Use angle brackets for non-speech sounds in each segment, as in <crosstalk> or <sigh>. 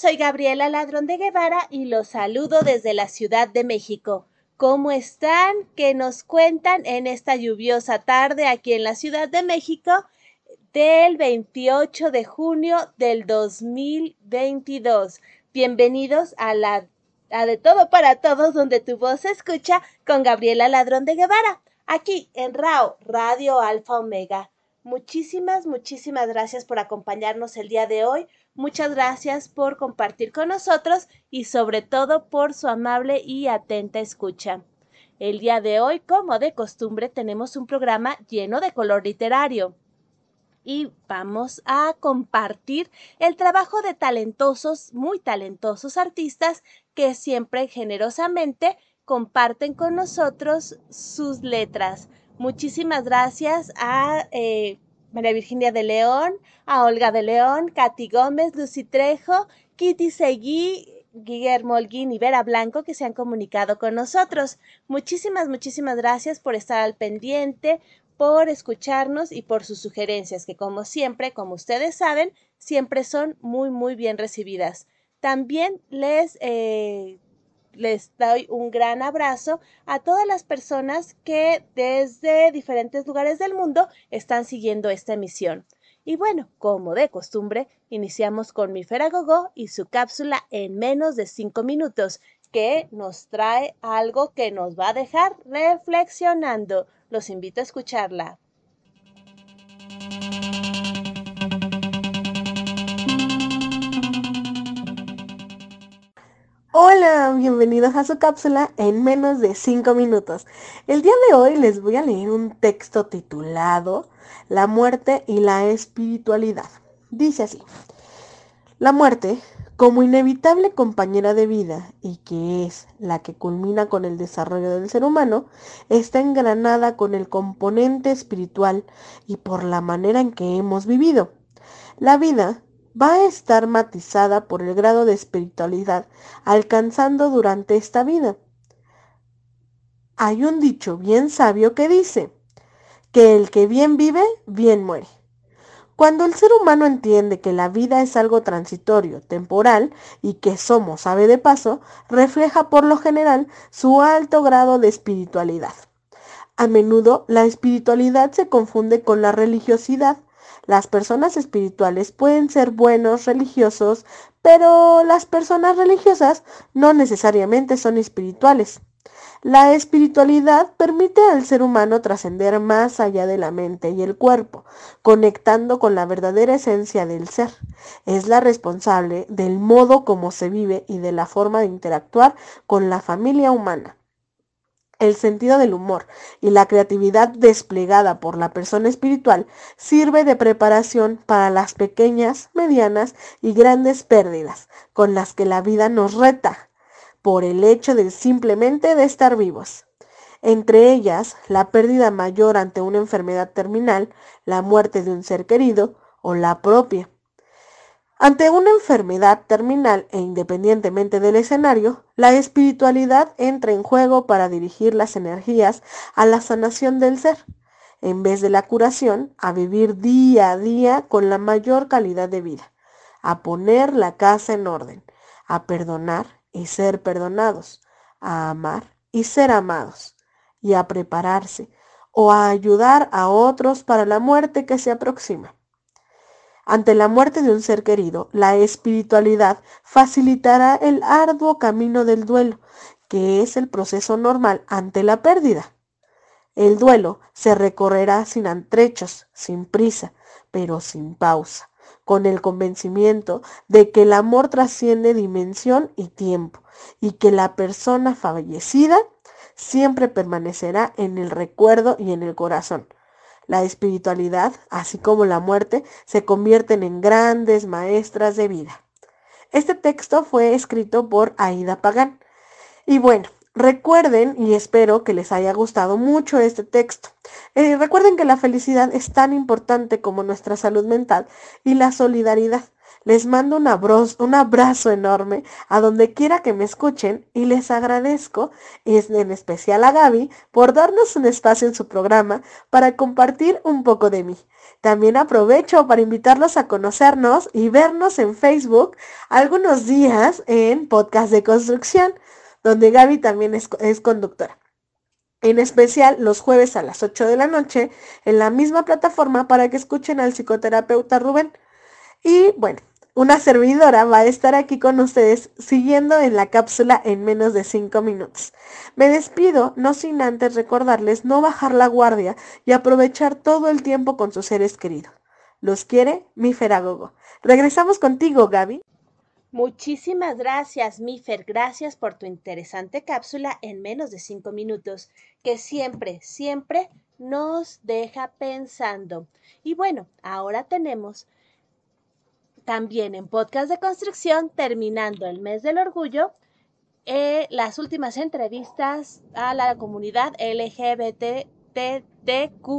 Soy Gabriela Ladrón de Guevara y los saludo desde la Ciudad de México. ¿Cómo están? ¿Qué nos cuentan en esta lluviosa tarde aquí en la Ciudad de México del 28 de junio del 2022? Bienvenidos a la a de todo para todos donde tu voz se escucha con Gabriela Ladrón de Guevara, aquí en RAO, Radio Alfa Omega. Muchísimas, muchísimas gracias por acompañarnos el día de hoy. Muchas gracias por compartir con nosotros y sobre todo por su amable y atenta escucha. El día de hoy, como de costumbre, tenemos un programa lleno de color literario y vamos a compartir el trabajo de talentosos, muy talentosos artistas que siempre generosamente comparten con nosotros sus letras. Muchísimas gracias a eh, María Virginia de León, a Olga de León, Katy Gómez, Lucy Trejo, Kitty Seguí, Guillermo Holguín y Vera Blanco que se han comunicado con nosotros. Muchísimas, muchísimas gracias por estar al pendiente, por escucharnos y por sus sugerencias, que como siempre, como ustedes saben, siempre son muy, muy bien recibidas. También les eh, les doy un gran abrazo a todas las personas que desde diferentes lugares del mundo están siguiendo esta emisión. Y bueno, como de costumbre, iniciamos con mi Feragogo y su cápsula en menos de cinco minutos, que nos trae algo que nos va a dejar reflexionando. Los invito a escucharla. Hola, bienvenidos a su cápsula en menos de 5 minutos. El día de hoy les voy a leer un texto titulado La muerte y la espiritualidad. Dice así, la muerte, como inevitable compañera de vida y que es la que culmina con el desarrollo del ser humano, está engranada con el componente espiritual y por la manera en que hemos vivido. La vida va a estar matizada por el grado de espiritualidad alcanzando durante esta vida. Hay un dicho bien sabio que dice que el que bien vive, bien muere. Cuando el ser humano entiende que la vida es algo transitorio, temporal y que somos ave de paso, refleja por lo general su alto grado de espiritualidad. A menudo la espiritualidad se confunde con la religiosidad las personas espirituales pueden ser buenos religiosos, pero las personas religiosas no necesariamente son espirituales. La espiritualidad permite al ser humano trascender más allá de la mente y el cuerpo, conectando con la verdadera esencia del ser. Es la responsable del modo como se vive y de la forma de interactuar con la familia humana. El sentido del humor y la creatividad desplegada por la persona espiritual sirve de preparación para las pequeñas, medianas y grandes pérdidas con las que la vida nos reta por el hecho de simplemente de estar vivos. Entre ellas, la pérdida mayor ante una enfermedad terminal, la muerte de un ser querido o la propia. Ante una enfermedad terminal e independientemente del escenario, la espiritualidad entra en juego para dirigir las energías a la sanación del ser, en vez de la curación, a vivir día a día con la mayor calidad de vida, a poner la casa en orden, a perdonar y ser perdonados, a amar y ser amados, y a prepararse o a ayudar a otros para la muerte que se aproxima. Ante la muerte de un ser querido, la espiritualidad facilitará el arduo camino del duelo, que es el proceso normal ante la pérdida. El duelo se recorrerá sin antrechos, sin prisa, pero sin pausa, con el convencimiento de que el amor trasciende dimensión y tiempo, y que la persona fallecida siempre permanecerá en el recuerdo y en el corazón, la espiritualidad, así como la muerte, se convierten en grandes maestras de vida. Este texto fue escrito por Aida Pagán. Y bueno, recuerden y espero que les haya gustado mucho este texto. Eh, recuerden que la felicidad es tan importante como nuestra salud mental y la solidaridad. Les mando un abrazo, un abrazo enorme a donde quiera que me escuchen y les agradezco, en especial a Gaby, por darnos un espacio en su programa para compartir un poco de mí. También aprovecho para invitarlos a conocernos y vernos en Facebook algunos días en Podcast de Construcción, donde Gaby también es, es conductora en especial los jueves a las 8 de la noche en la misma plataforma para que escuchen al psicoterapeuta Rubén. Y bueno, una servidora va a estar aquí con ustedes siguiendo en la cápsula en menos de 5 minutos. Me despido, no sin antes recordarles no bajar la guardia y aprovechar todo el tiempo con sus seres queridos. Los quiere mi Feragogo. Regresamos contigo, Gaby. Muchísimas gracias, Mifer. Gracias por tu interesante cápsula en menos de cinco minutos, que siempre, siempre nos deja pensando. Y bueno, ahora tenemos también en podcast de construcción, terminando el mes del orgullo, eh, las últimas entrevistas a la comunidad LGBT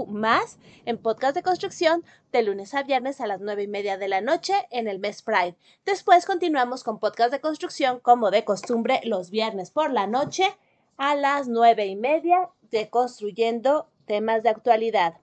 más en podcast de construcción de lunes a viernes a las nueve y media de la noche en el mes Pride. Después continuamos con podcast de construcción como de costumbre los viernes por la noche a las nueve y media de construyendo temas de actualidad.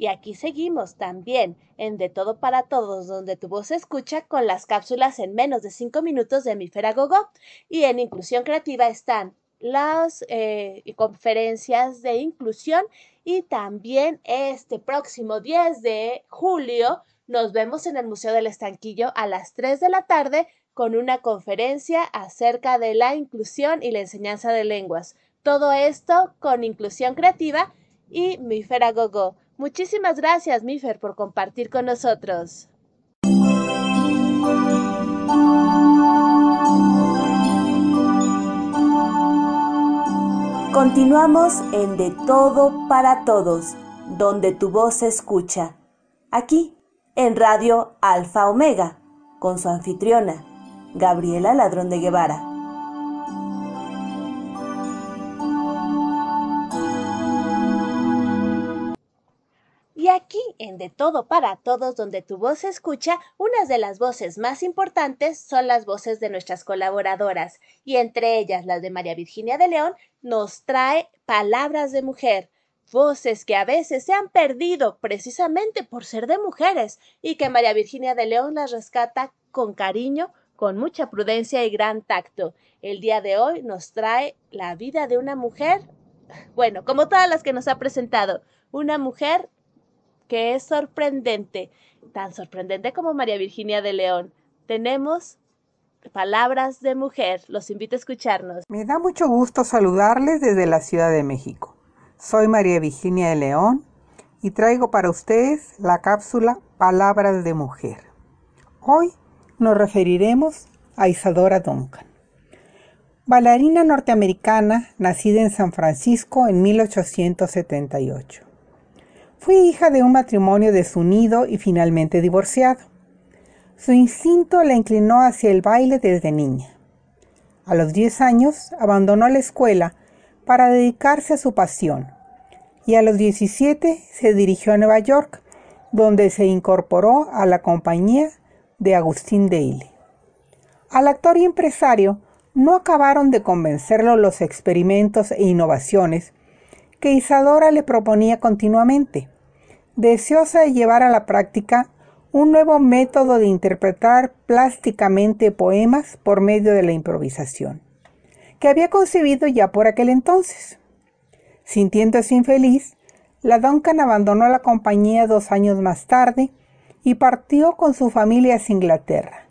Y aquí seguimos también en De Todo para Todos, donde tu voz se escucha con las cápsulas en menos de cinco minutos de mi Gogo. Y en Inclusión Creativa están las eh, conferencias de inclusión y también este próximo 10 de julio nos vemos en el Museo del Estanquillo a las 3 de la tarde con una conferencia acerca de la inclusión y la enseñanza de lenguas. Todo esto con inclusión creativa y Mifer Gogo. Muchísimas gracias, Mifer, por compartir con nosotros. Continuamos en De Todo para Todos, donde tu voz se escucha. Aquí, en Radio Alfa Omega, con su anfitriona, Gabriela Ladrón de Guevara. En De Todo para Todos, donde tu voz se escucha, unas de las voces más importantes son las voces de nuestras colaboradoras, y entre ellas las de María Virginia de León, nos trae palabras de mujer, voces que a veces se han perdido precisamente por ser de mujeres, y que María Virginia de León las rescata con cariño, con mucha prudencia y gran tacto. El día de hoy nos trae la vida de una mujer, bueno, como todas las que nos ha presentado, una mujer que es sorprendente, tan sorprendente como María Virginia de León. Tenemos palabras de mujer. Los invito a escucharnos. Me da mucho gusto saludarles desde la Ciudad de México. Soy María Virginia de León y traigo para ustedes la cápsula Palabras de Mujer. Hoy nos referiremos a Isadora Duncan. Bailarina norteamericana nacida en San Francisco en 1878. Fue hija de un matrimonio desunido y finalmente divorciado. Su instinto la inclinó hacia el baile desde niña. A los 10 años abandonó la escuela para dedicarse a su pasión y a los 17 se dirigió a Nueva York, donde se incorporó a la compañía de Agustín Daly. Al actor y empresario no acabaron de convencerlo los experimentos e innovaciones que Isadora le proponía continuamente, deseosa de llevar a la práctica un nuevo método de interpretar plásticamente poemas por medio de la improvisación, que había concebido ya por aquel entonces. Sintiéndose infeliz, la Duncan abandonó la compañía dos años más tarde y partió con su familia a Inglaterra,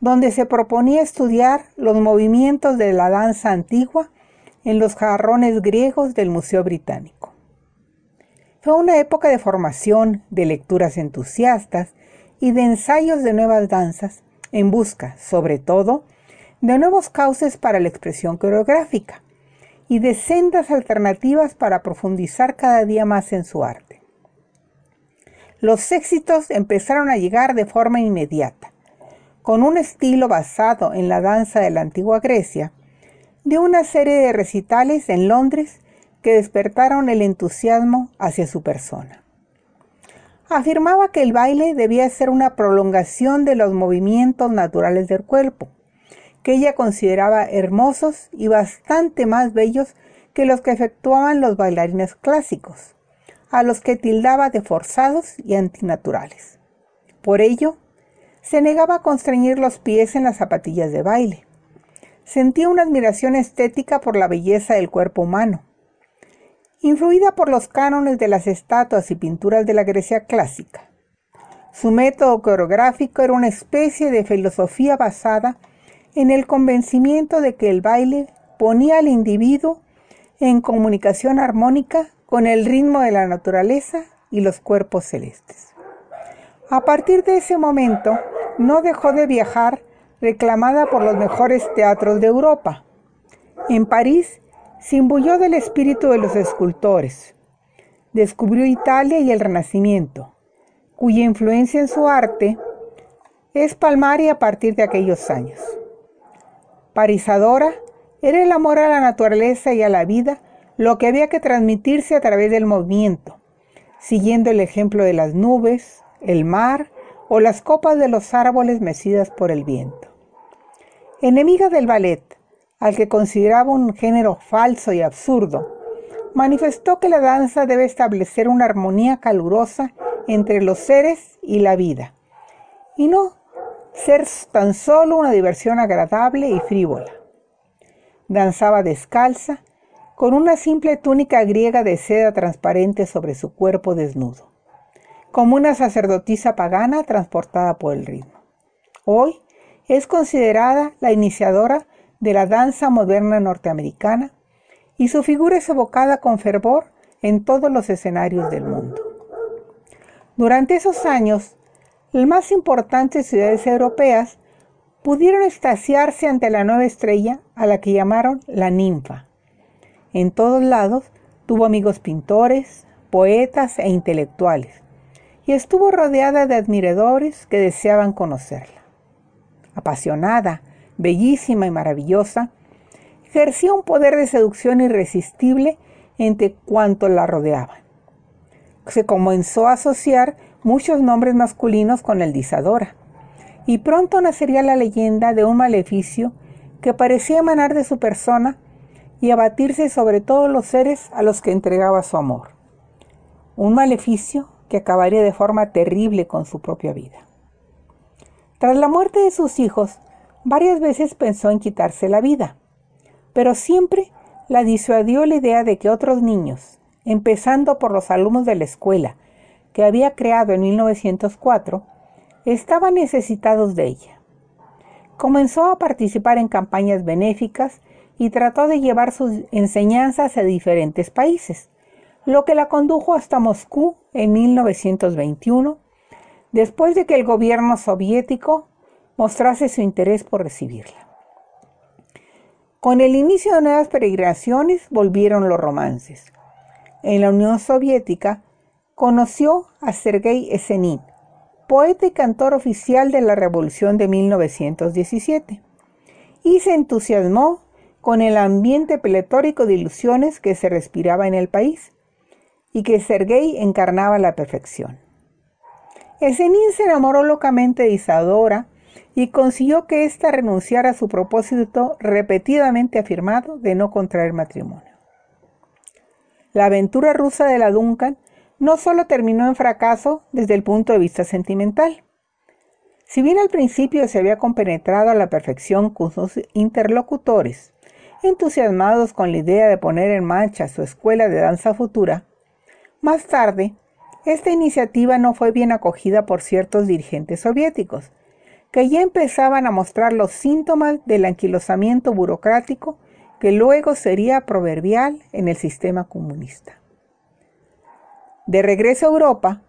donde se proponía estudiar los movimientos de la danza antigua en los jarrones griegos del Museo Británico. Fue una época de formación, de lecturas entusiastas y de ensayos de nuevas danzas, en busca, sobre todo, de nuevos cauces para la expresión coreográfica y de sendas alternativas para profundizar cada día más en su arte. Los éxitos empezaron a llegar de forma inmediata, con un estilo basado en la danza de la antigua Grecia, de una serie de recitales en Londres que despertaron el entusiasmo hacia su persona. afirmaba que el baile debía ser una prolongación de los movimientos naturales del cuerpo, que ella consideraba hermosos y bastante más bellos que los que efectuaban los bailarines clásicos, a los que tildaba de forzados y antinaturales. Por ello, se negaba a constreñir los pies en las zapatillas de baile. Sentía una admiración estética por la belleza del cuerpo humano. Influida por los cánones de las estatuas y pinturas de la Grecia clásica, su método coreográfico era una especie de filosofía basada en el convencimiento de que el baile ponía al individuo en comunicación armónica con el ritmo de la naturaleza y los cuerpos celestes. A partir de ese momento, no dejó de viajar reclamada por los mejores teatros de Europa. En París se imbuyó del espíritu de los escultores. Descubrió Italia y el Renacimiento, cuya influencia en su arte es palmaria a partir de aquellos años. Parisadora era el amor a la naturaleza y a la vida lo que había que transmitirse a través del movimiento, siguiendo el ejemplo de las nubes, el mar o las copas de los árboles mecidas por el viento. Enemiga del ballet, al que consideraba un género falso y absurdo, manifestó que la danza debe establecer una armonía calurosa entre los seres y la vida, y no ser tan solo una diversión agradable y frívola. Danzaba descalza, con una simple túnica griega de seda transparente sobre su cuerpo desnudo, como una sacerdotisa pagana transportada por el ritmo. Hoy es considerada la iniciadora de la danza moderna norteamericana y su figura es evocada con fervor en todos los escenarios del mundo. Durante esos años, las más importantes ciudades europeas pudieron extasiarse ante la nueva estrella a la que llamaron la ninfa. En todos lados tuvo amigos pintores, poetas e intelectuales, y estuvo rodeada de admiradores que deseaban conocerla. Apasionada, bellísima y maravillosa, ejercía un poder de seducción irresistible entre cuantos la rodeaban. Se comenzó a asociar muchos nombres masculinos con el de Isadora, y pronto nacería la leyenda de un maleficio que parecía emanar de su persona y abatirse sobre todos los seres a los que entregaba su amor. Un maleficio que acabaría de forma terrible con su propia vida. Tras la muerte de sus hijos, varias veces pensó en quitarse la vida, pero siempre la disuadió la idea de que otros niños, empezando por los alumnos de la escuela que había creado en 1904, estaban necesitados de ella. Comenzó a participar en campañas benéficas y trató de llevar sus enseñanzas a diferentes países, lo que la condujo hasta Moscú en 1921, después de que el gobierno soviético mostrase su interés por recibirla. Con el inicio de nuevas peregrinaciones volvieron los romances. En la Unión Soviética conoció a Sergei Esenin, poeta y cantor oficial de la Revolución de 1917, y se entusiasmó con el ambiente pletórico de ilusiones que se respiraba en el país y que Sergei encarnaba a la perfección. Esenin se enamoró locamente de Isadora y consiguió que ésta renunciara a su propósito repetidamente afirmado de no contraer matrimonio. La aventura rusa de la Duncan no solo terminó en fracaso desde el punto de vista sentimental. Si bien al principio se había compenetrado a la perfección con sus interlocutores, entusiasmados con la idea de poner en marcha su escuela de danza futura, más tarde, esta iniciativa no fue bien acogida por ciertos dirigentes soviéticos, que ya empezaban a mostrar los síntomas del anquilosamiento burocrático que luego sería proverbial en el sistema comunista. De regreso a Europa,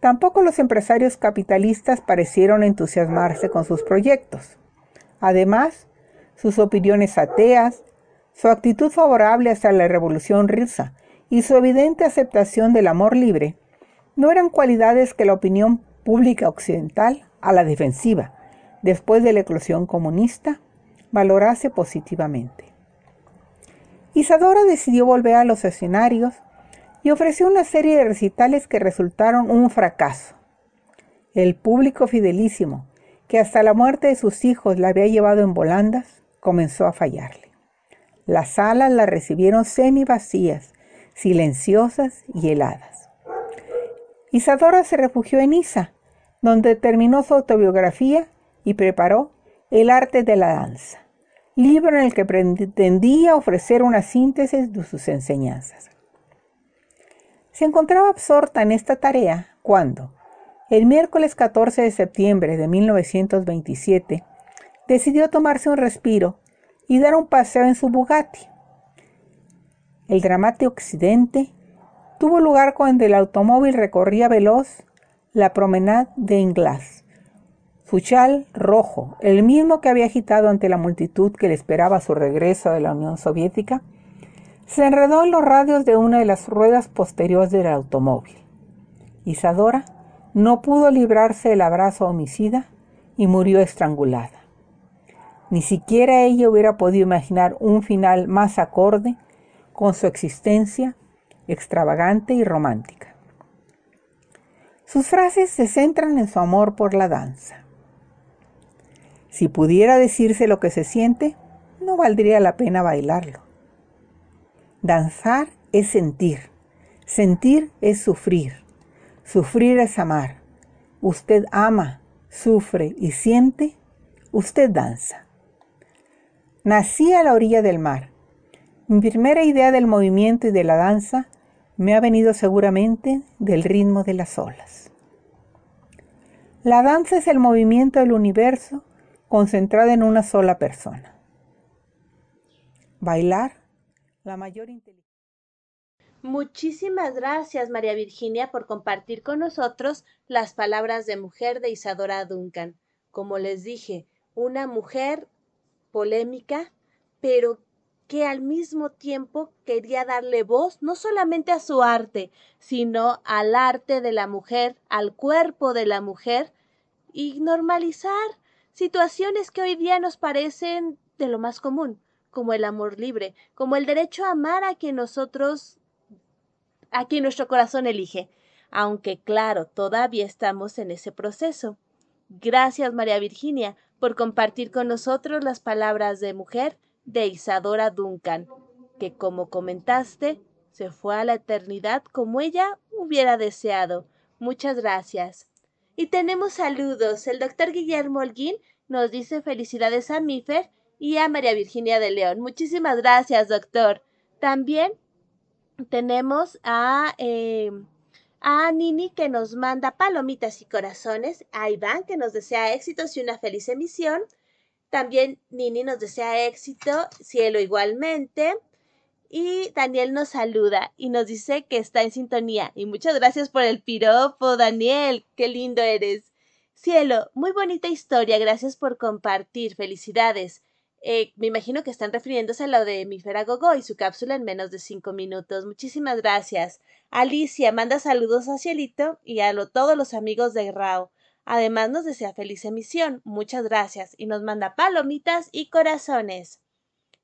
tampoco los empresarios capitalistas parecieron entusiasmarse con sus proyectos. Además, sus opiniones ateas, su actitud favorable hacia la revolución rusa y su evidente aceptación del amor libre no eran cualidades que la opinión pública occidental, a la defensiva, después de la eclosión comunista, valorase positivamente. Isadora decidió volver a los escenarios y ofreció una serie de recitales que resultaron un fracaso. El público fidelísimo, que hasta la muerte de sus hijos la había llevado en volandas, comenzó a fallarle. Las salas la recibieron semi vacías, silenciosas y heladas. Isadora se refugió en Isa, donde terminó su autobiografía y preparó El arte de la danza, libro en el que pretendía ofrecer una síntesis de sus enseñanzas. Se encontraba absorta en esta tarea cuando, el miércoles 14 de septiembre de 1927, decidió tomarse un respiro y dar un paseo en su Bugatti. El dramático accidente tuvo lugar cuando el automóvil recorría veloz la promenade de Inglas. Su chal rojo, el mismo que había agitado ante la multitud que le esperaba su regreso de la Unión Soviética, se enredó en los radios de una de las ruedas posteriores del automóvil. Isadora no pudo librarse del abrazo homicida y murió estrangulada. Ni siquiera ella hubiera podido imaginar un final más acorde con su existencia extravagante y romántica. Sus frases se centran en su amor por la danza. Si pudiera decirse lo que se siente, no valdría la pena bailarlo. Danzar es sentir, sentir es sufrir, Sufrir es amar. Usted ama, sufre y siente. Usted danza. Nací a la orilla del mar. Mi primera idea del movimiento y de la danza me ha venido seguramente del ritmo de las olas. La danza es el movimiento del universo concentrado en una sola persona. Bailar, la mayor inteligencia. Muchísimas gracias, María Virginia, por compartir con nosotros las palabras de mujer de Isadora Duncan. Como les dije, una mujer polémica, pero que al mismo tiempo quería darle voz no solamente a su arte, sino al arte de la mujer, al cuerpo de la mujer, y normalizar situaciones que hoy día nos parecen de lo más común, como el amor libre, como el derecho a amar a quien nosotros a quien nuestro corazón elige, aunque claro, todavía estamos en ese proceso. Gracias María Virginia por compartir con nosotros las palabras de mujer de Isadora Duncan, que como comentaste, se fue a la eternidad como ella hubiera deseado. Muchas gracias. Y tenemos saludos. El doctor Guillermo Holguín nos dice felicidades a Mifer y a María Virginia de León. Muchísimas gracias, doctor. También tenemos a, eh, a Nini que nos manda palomitas y corazones, a Iván que nos desea éxitos y una feliz emisión. También Nini nos desea éxito, cielo igualmente. Y Daniel nos saluda y nos dice que está en sintonía. Y muchas gracias por el piropo, Daniel. Qué lindo eres. Cielo, muy bonita historia. Gracias por compartir. Felicidades. Eh, me imagino que están refiriéndose a lo de mi Gogo y su cápsula en menos de cinco minutos. Muchísimas gracias. Alicia manda saludos a Cielito y a todos los amigos de Rao. Además nos desea feliz emisión. Muchas gracias. Y nos manda palomitas y corazones.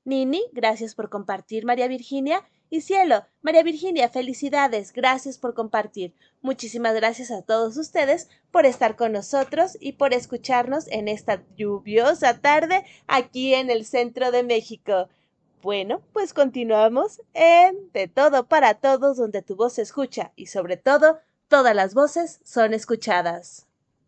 Nini, gracias por compartir, María Virginia. Y cielo, María Virginia, felicidades, gracias por compartir. Muchísimas gracias a todos ustedes por estar con nosotros y por escucharnos en esta lluviosa tarde aquí en el centro de México. Bueno, pues continuamos en De todo para todos donde tu voz se escucha y sobre todo todas las voces son escuchadas.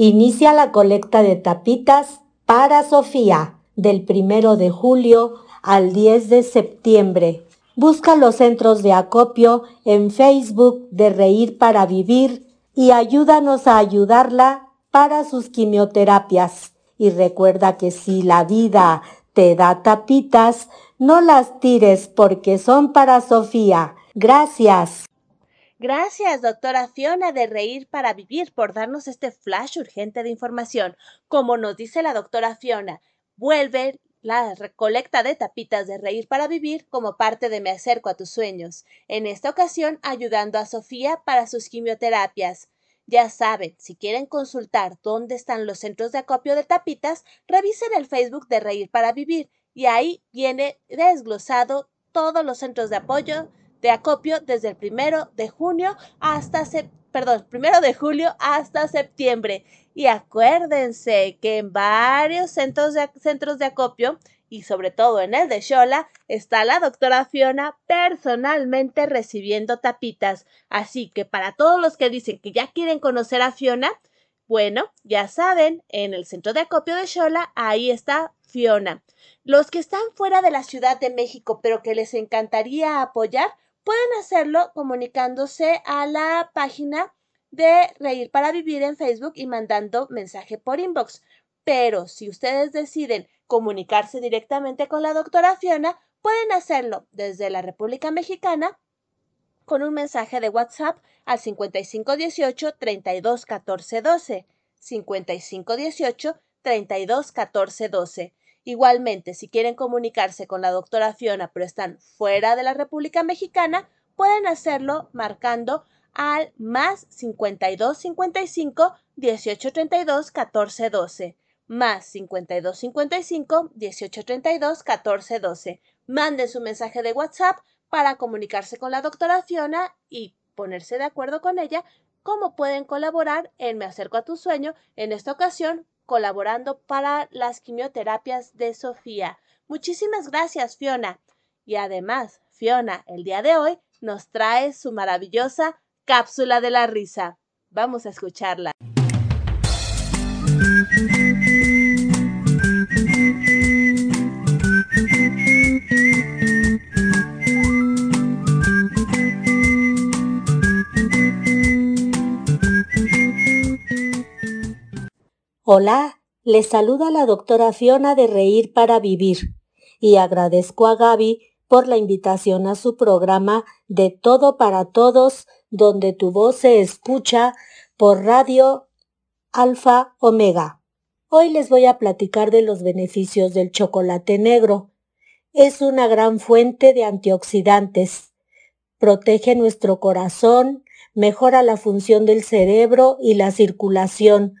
Inicia la colecta de tapitas para Sofía del primero de julio al 10 de septiembre. Busca los centros de acopio en Facebook de Reír para Vivir y ayúdanos a ayudarla para sus quimioterapias. Y recuerda que si la vida te da tapitas, no las tires porque son para Sofía. Gracias. Gracias, doctora Fiona de Reír para Vivir, por darnos este flash urgente de información. Como nos dice la doctora Fiona, vuelve la recolecta de tapitas de Reír para Vivir como parte de Me acerco a tus sueños, en esta ocasión ayudando a Sofía para sus quimioterapias. Ya saben, si quieren consultar dónde están los centros de acopio de tapitas, revisen el Facebook de Reír para Vivir y ahí viene desglosado todos los centros de apoyo de acopio desde el primero de junio hasta perdón, primero de julio hasta septiembre. Y acuérdense que en varios centros de, centros de acopio y sobre todo en el de Shola está la doctora Fiona personalmente recibiendo tapitas. Así que para todos los que dicen que ya quieren conocer a Fiona, bueno, ya saben, en el centro de acopio de Shola, ahí está Fiona. Los que están fuera de la Ciudad de México, pero que les encantaría apoyar, pueden hacerlo comunicándose a la página de Reír para Vivir en Facebook y mandando mensaje por inbox. Pero si ustedes deciden comunicarse directamente con la doctora Fiona, pueden hacerlo desde la República Mexicana con un mensaje de WhatsApp al 5518 32 14 12. 5518 32 14 12. Igualmente, si quieren comunicarse con la doctora Fiona pero están fuera de la República Mexicana, pueden hacerlo marcando al más 52 55 18 32 14 12 más 52 55 18 32 14 12. Manden su mensaje de WhatsApp para comunicarse con la doctora Fiona y ponerse de acuerdo con ella cómo pueden colaborar en Me acerco a tu sueño, en esta ocasión colaborando para las quimioterapias de Sofía. Muchísimas gracias, Fiona. Y además, Fiona, el día de hoy nos trae su maravillosa cápsula de la risa. Vamos a escucharla. Hola, les saluda la doctora Fiona de Reír para Vivir y agradezco a Gaby por la invitación a su programa de Todo para Todos, donde tu voz se escucha por Radio Alfa Omega. Hoy les voy a platicar de los beneficios del chocolate negro. Es una gran fuente de antioxidantes. Protege nuestro corazón, mejora la función del cerebro y la circulación,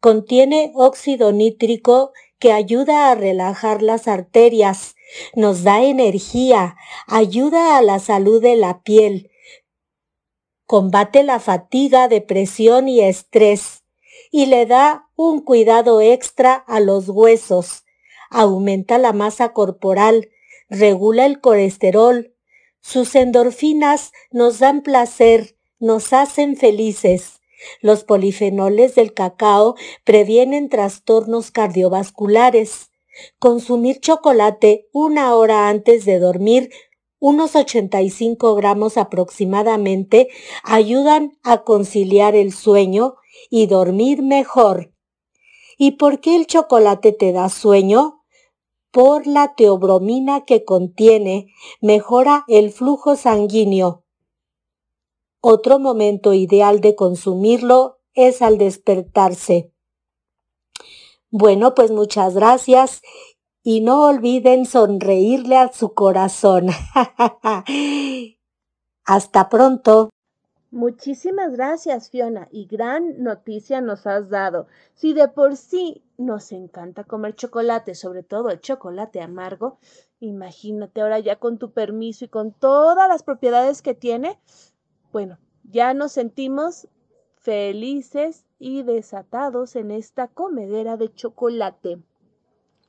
Contiene óxido nítrico que ayuda a relajar las arterias, nos da energía, ayuda a la salud de la piel, combate la fatiga, depresión y estrés y le da un cuidado extra a los huesos, aumenta la masa corporal, regula el colesterol, sus endorfinas nos dan placer, nos hacen felices los polifenoles del cacao previenen trastornos cardiovasculares. Consumir chocolate una hora antes de dormir, unos 85 gramos aproximadamente, ayudan a conciliar el sueño y dormir mejor. ¿Y por qué el chocolate te da sueño? Por la teobromina que contiene, mejora el flujo sanguíneo, otro momento ideal de consumirlo es al despertarse. Bueno, pues muchas gracias y no olviden sonreírle a su corazón. <laughs> Hasta pronto. Muchísimas gracias, Fiona, y gran noticia nos has dado. Si de por sí nos encanta comer chocolate, sobre todo el chocolate amargo, imagínate ahora ya con tu permiso y con todas las propiedades que tiene, bueno, ya nos sentimos felices y desatados en esta comedera de chocolate.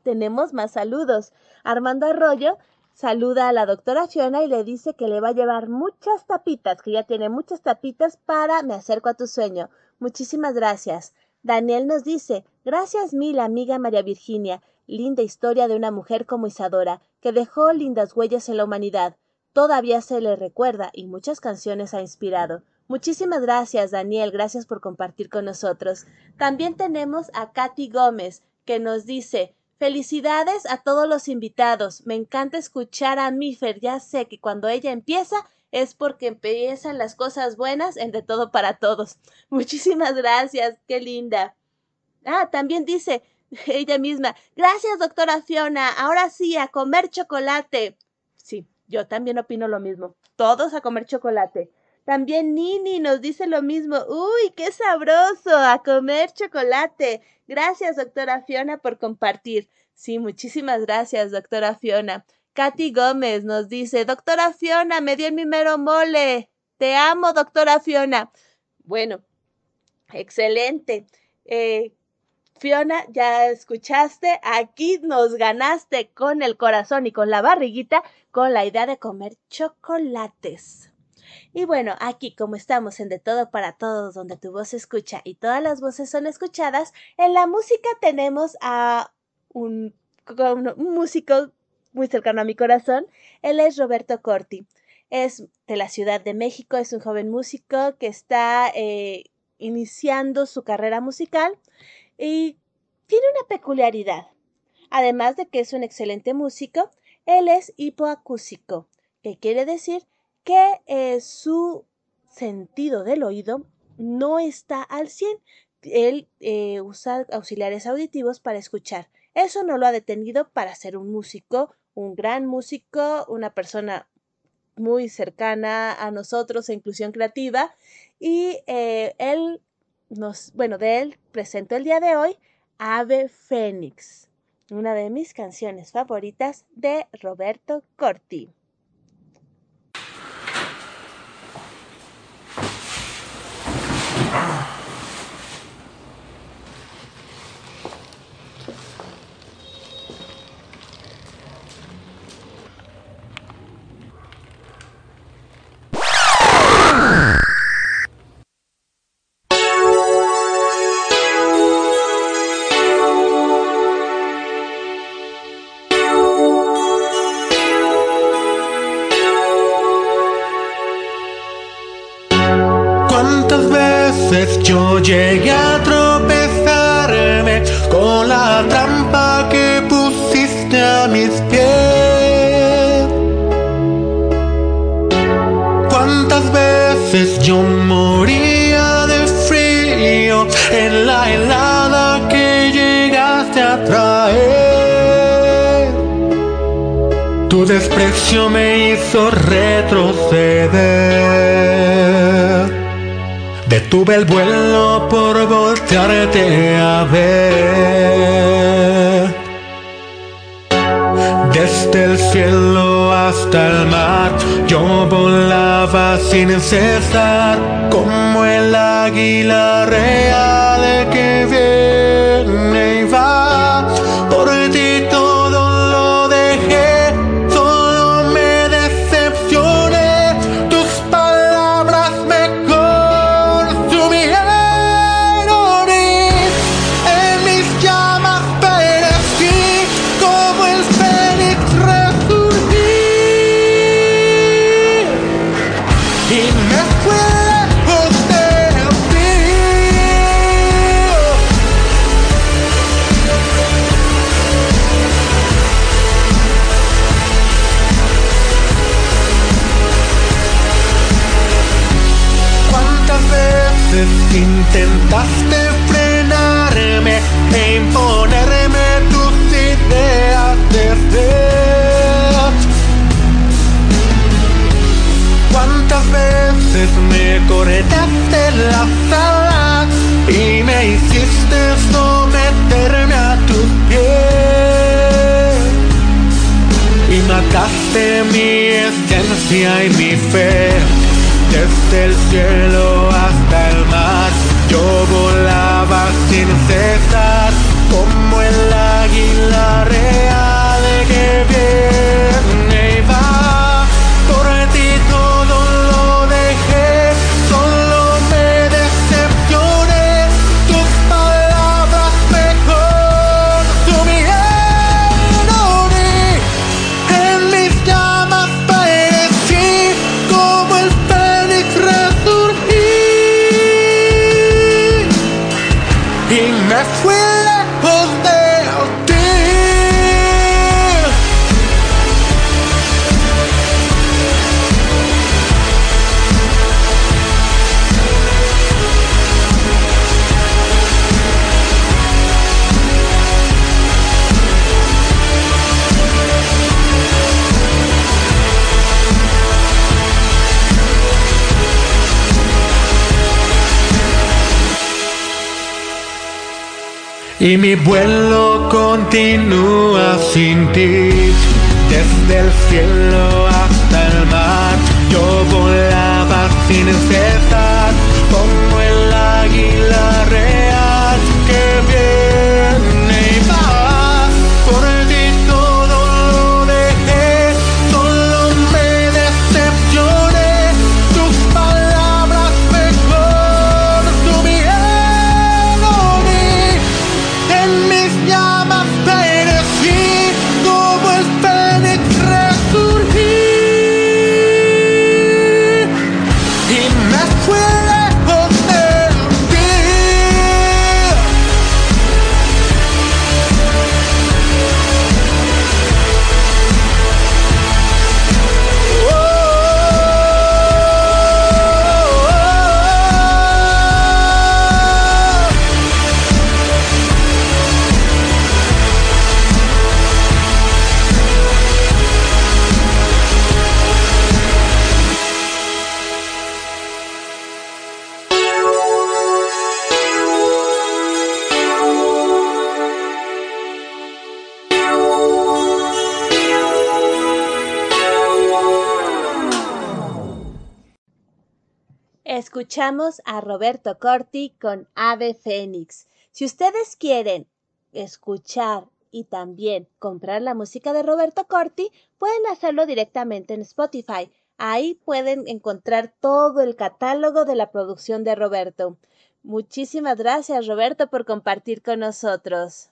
Tenemos más saludos. Armando Arroyo saluda a la doctora Fiona y le dice que le va a llevar muchas tapitas, que ya tiene muchas tapitas para Me acerco a tu sueño. Muchísimas gracias. Daniel nos dice, gracias mil amiga María Virginia, linda historia de una mujer como Isadora, que dejó lindas huellas en la humanidad todavía se le recuerda y muchas canciones ha inspirado. Muchísimas gracias, Daniel, gracias por compartir con nosotros. También tenemos a Katy Gómez, que nos dice, Felicidades a todos los invitados. Me encanta escuchar a Mifer. Ya sé que cuando ella empieza es porque empiezan las cosas buenas en De Todo para Todos. <laughs> Muchísimas gracias. Qué linda. Ah, también dice <laughs> ella misma. Gracias, doctora Fiona. Ahora sí, a comer chocolate. Yo también opino lo mismo. Todos a comer chocolate. También Nini nos dice lo mismo. ¡Uy, qué sabroso! A comer chocolate. Gracias, doctora Fiona, por compartir. Sí, muchísimas gracias, doctora Fiona. Katy Gómez nos dice, doctora Fiona, me dio el mi mero mole. Te amo, doctora Fiona. Bueno, excelente. Eh, Fiona, ya escuchaste, aquí nos ganaste con el corazón y con la barriguita con la idea de comer chocolates. Y bueno, aquí como estamos en De Todo para Todos, donde tu voz se escucha y todas las voces son escuchadas, en la música tenemos a un, músico muy cercano a mi corazón. Él es Roberto Corti. Es de la Ciudad de México, es un joven músico que está eh, iniciando su carrera musical y tiene una peculiaridad. Además de que es un excelente músico, él es hipoacúsico, que quiere decir que eh, su sentido del oído no está al 100. Él eh, usa auxiliares auditivos para escuchar. Eso no lo ha detenido para ser un músico, un gran músico, una persona muy cercana a nosotros en inclusión creativa. Y eh, él bueno, de él presento el día de hoy Ave Fénix, una de mis canciones favoritas de Roberto Corti. Sin mi vuelo continúa sin ti. Desde el cielo Escuchamos a Roberto Corti con Ave Fénix. Si ustedes quieren escuchar y también comprar la música de Roberto Corti, pueden hacerlo directamente en Spotify. Ahí pueden encontrar todo el catálogo de la producción de Roberto. Muchísimas gracias Roberto por compartir con nosotros.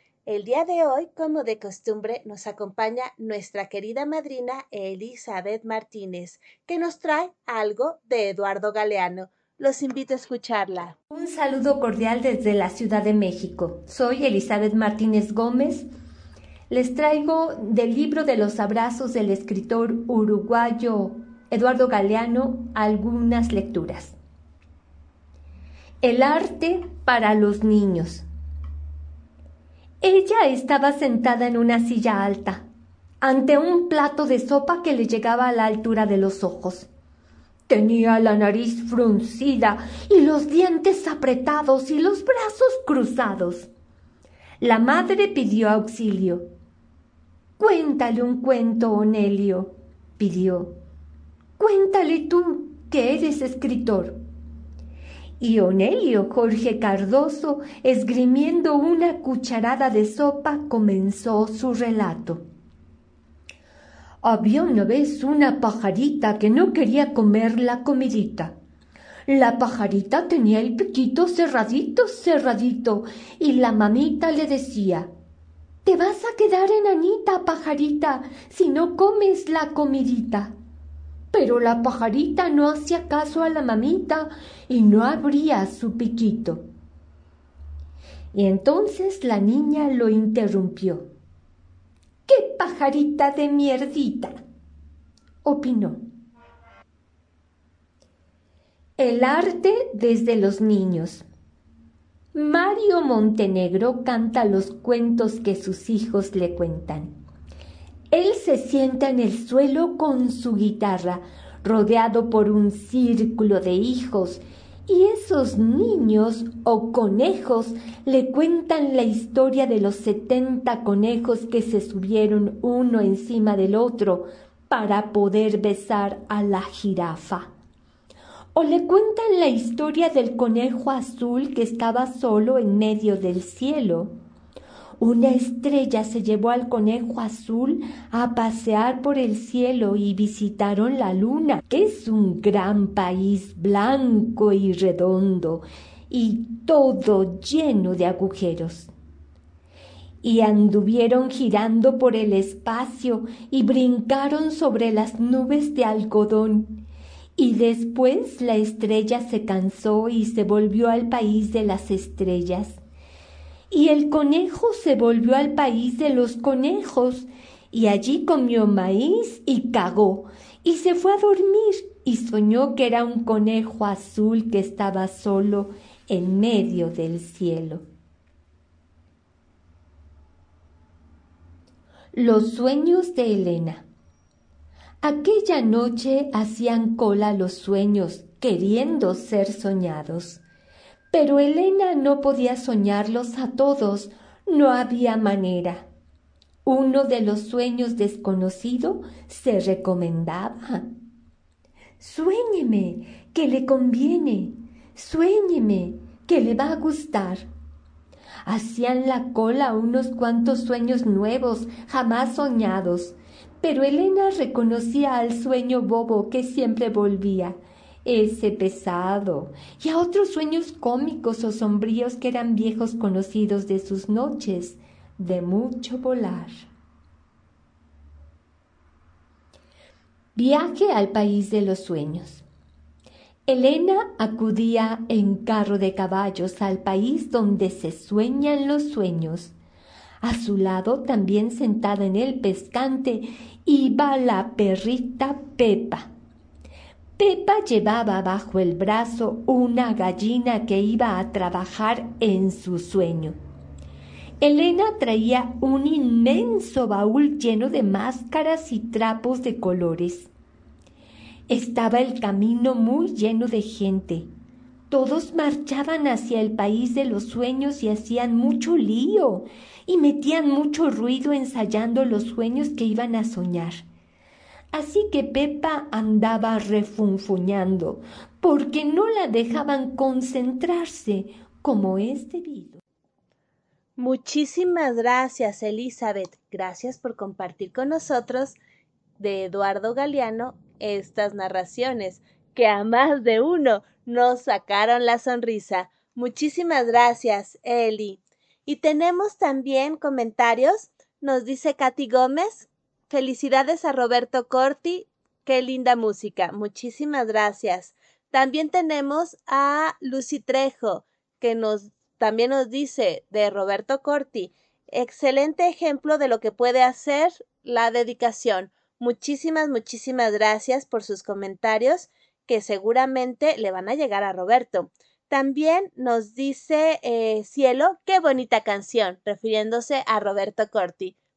El día de hoy, como de costumbre, nos acompaña nuestra querida madrina Elizabeth Martínez, que nos trae algo de Eduardo Galeano. Los invito a escucharla. Un saludo cordial desde la Ciudad de México. Soy Elizabeth Martínez Gómez. Les traigo del libro de los abrazos del escritor uruguayo Eduardo Galeano algunas lecturas. El arte para los niños. Ella estaba sentada en una silla alta, ante un plato de sopa que le llegaba a la altura de los ojos. Tenía la nariz fruncida y los dientes apretados y los brazos cruzados. La madre pidió auxilio. Cuéntale un cuento, Onelio, pidió. Cuéntale tú, que eres escritor. Y Onelio Jorge Cardoso, esgrimiendo una cucharada de sopa, comenzó su relato. Había una vez una pajarita que no quería comer la comidita. La pajarita tenía el piquito cerradito, cerradito, y la mamita le decía Te vas a quedar enanita, pajarita, si no comes la comidita. Pero la pajarita no hacía caso a la mamita y no abría su piquito. Y entonces la niña lo interrumpió. ¡Qué pajarita de mierdita! opinó. El arte desde los niños. Mario Montenegro canta los cuentos que sus hijos le cuentan. Él se sienta en el suelo con su guitarra, rodeado por un círculo de hijos, y esos niños o conejos le cuentan la historia de los setenta conejos que se subieron uno encima del otro para poder besar a la jirafa. O le cuentan la historia del conejo azul que estaba solo en medio del cielo. Una estrella se llevó al conejo azul a pasear por el cielo y visitaron la luna, que es un gran país blanco y redondo y todo lleno de agujeros. Y anduvieron girando por el espacio y brincaron sobre las nubes de algodón. Y después la estrella se cansó y se volvió al país de las estrellas y el conejo se volvió al país de los conejos y allí comió maíz y cagó y se fue a dormir y soñó que era un conejo azul que estaba solo en medio del cielo. Los sueños de Elena. Aquella noche hacían cola los sueños, queriendo ser soñados. Pero Elena no podía soñarlos a todos, no había manera. Uno de los sueños desconocido se recomendaba. Suéñeme, que le conviene. Suéñeme, que le va a gustar. Hacían la cola unos cuantos sueños nuevos, jamás soñados, pero Elena reconocía al sueño bobo que siempre volvía, ese pesado, y a otros sueños cómicos o sombríos que eran viejos conocidos de sus noches, de mucho volar. Viaje al país de los sueños. Elena acudía en carro de caballos al país donde se sueñan los sueños. A su lado, también sentada en el pescante, iba la perrita Pepa. Pepa llevaba bajo el brazo una gallina que iba a trabajar en su sueño. Elena traía un inmenso baúl lleno de máscaras y trapos de colores. Estaba el camino muy lleno de gente. Todos marchaban hacia el país de los sueños y hacían mucho lío y metían mucho ruido ensayando los sueños que iban a soñar. Así que Pepa andaba refunfuñando, porque no la dejaban concentrarse como es debido. Muchísimas gracias, Elizabeth. Gracias por compartir con nosotros de Eduardo Galeano estas narraciones que a más de uno nos sacaron la sonrisa. Muchísimas gracias, Eli. Y tenemos también comentarios. Nos dice Katy Gómez. Felicidades a Roberto Corti. Qué linda música. Muchísimas gracias. También tenemos a Lucy Trejo, que nos también nos dice de Roberto Corti. Excelente ejemplo de lo que puede hacer la dedicación. Muchísimas, muchísimas gracias por sus comentarios que seguramente le van a llegar a Roberto. También nos dice eh, Cielo, qué bonita canción, refiriéndose a Roberto Corti.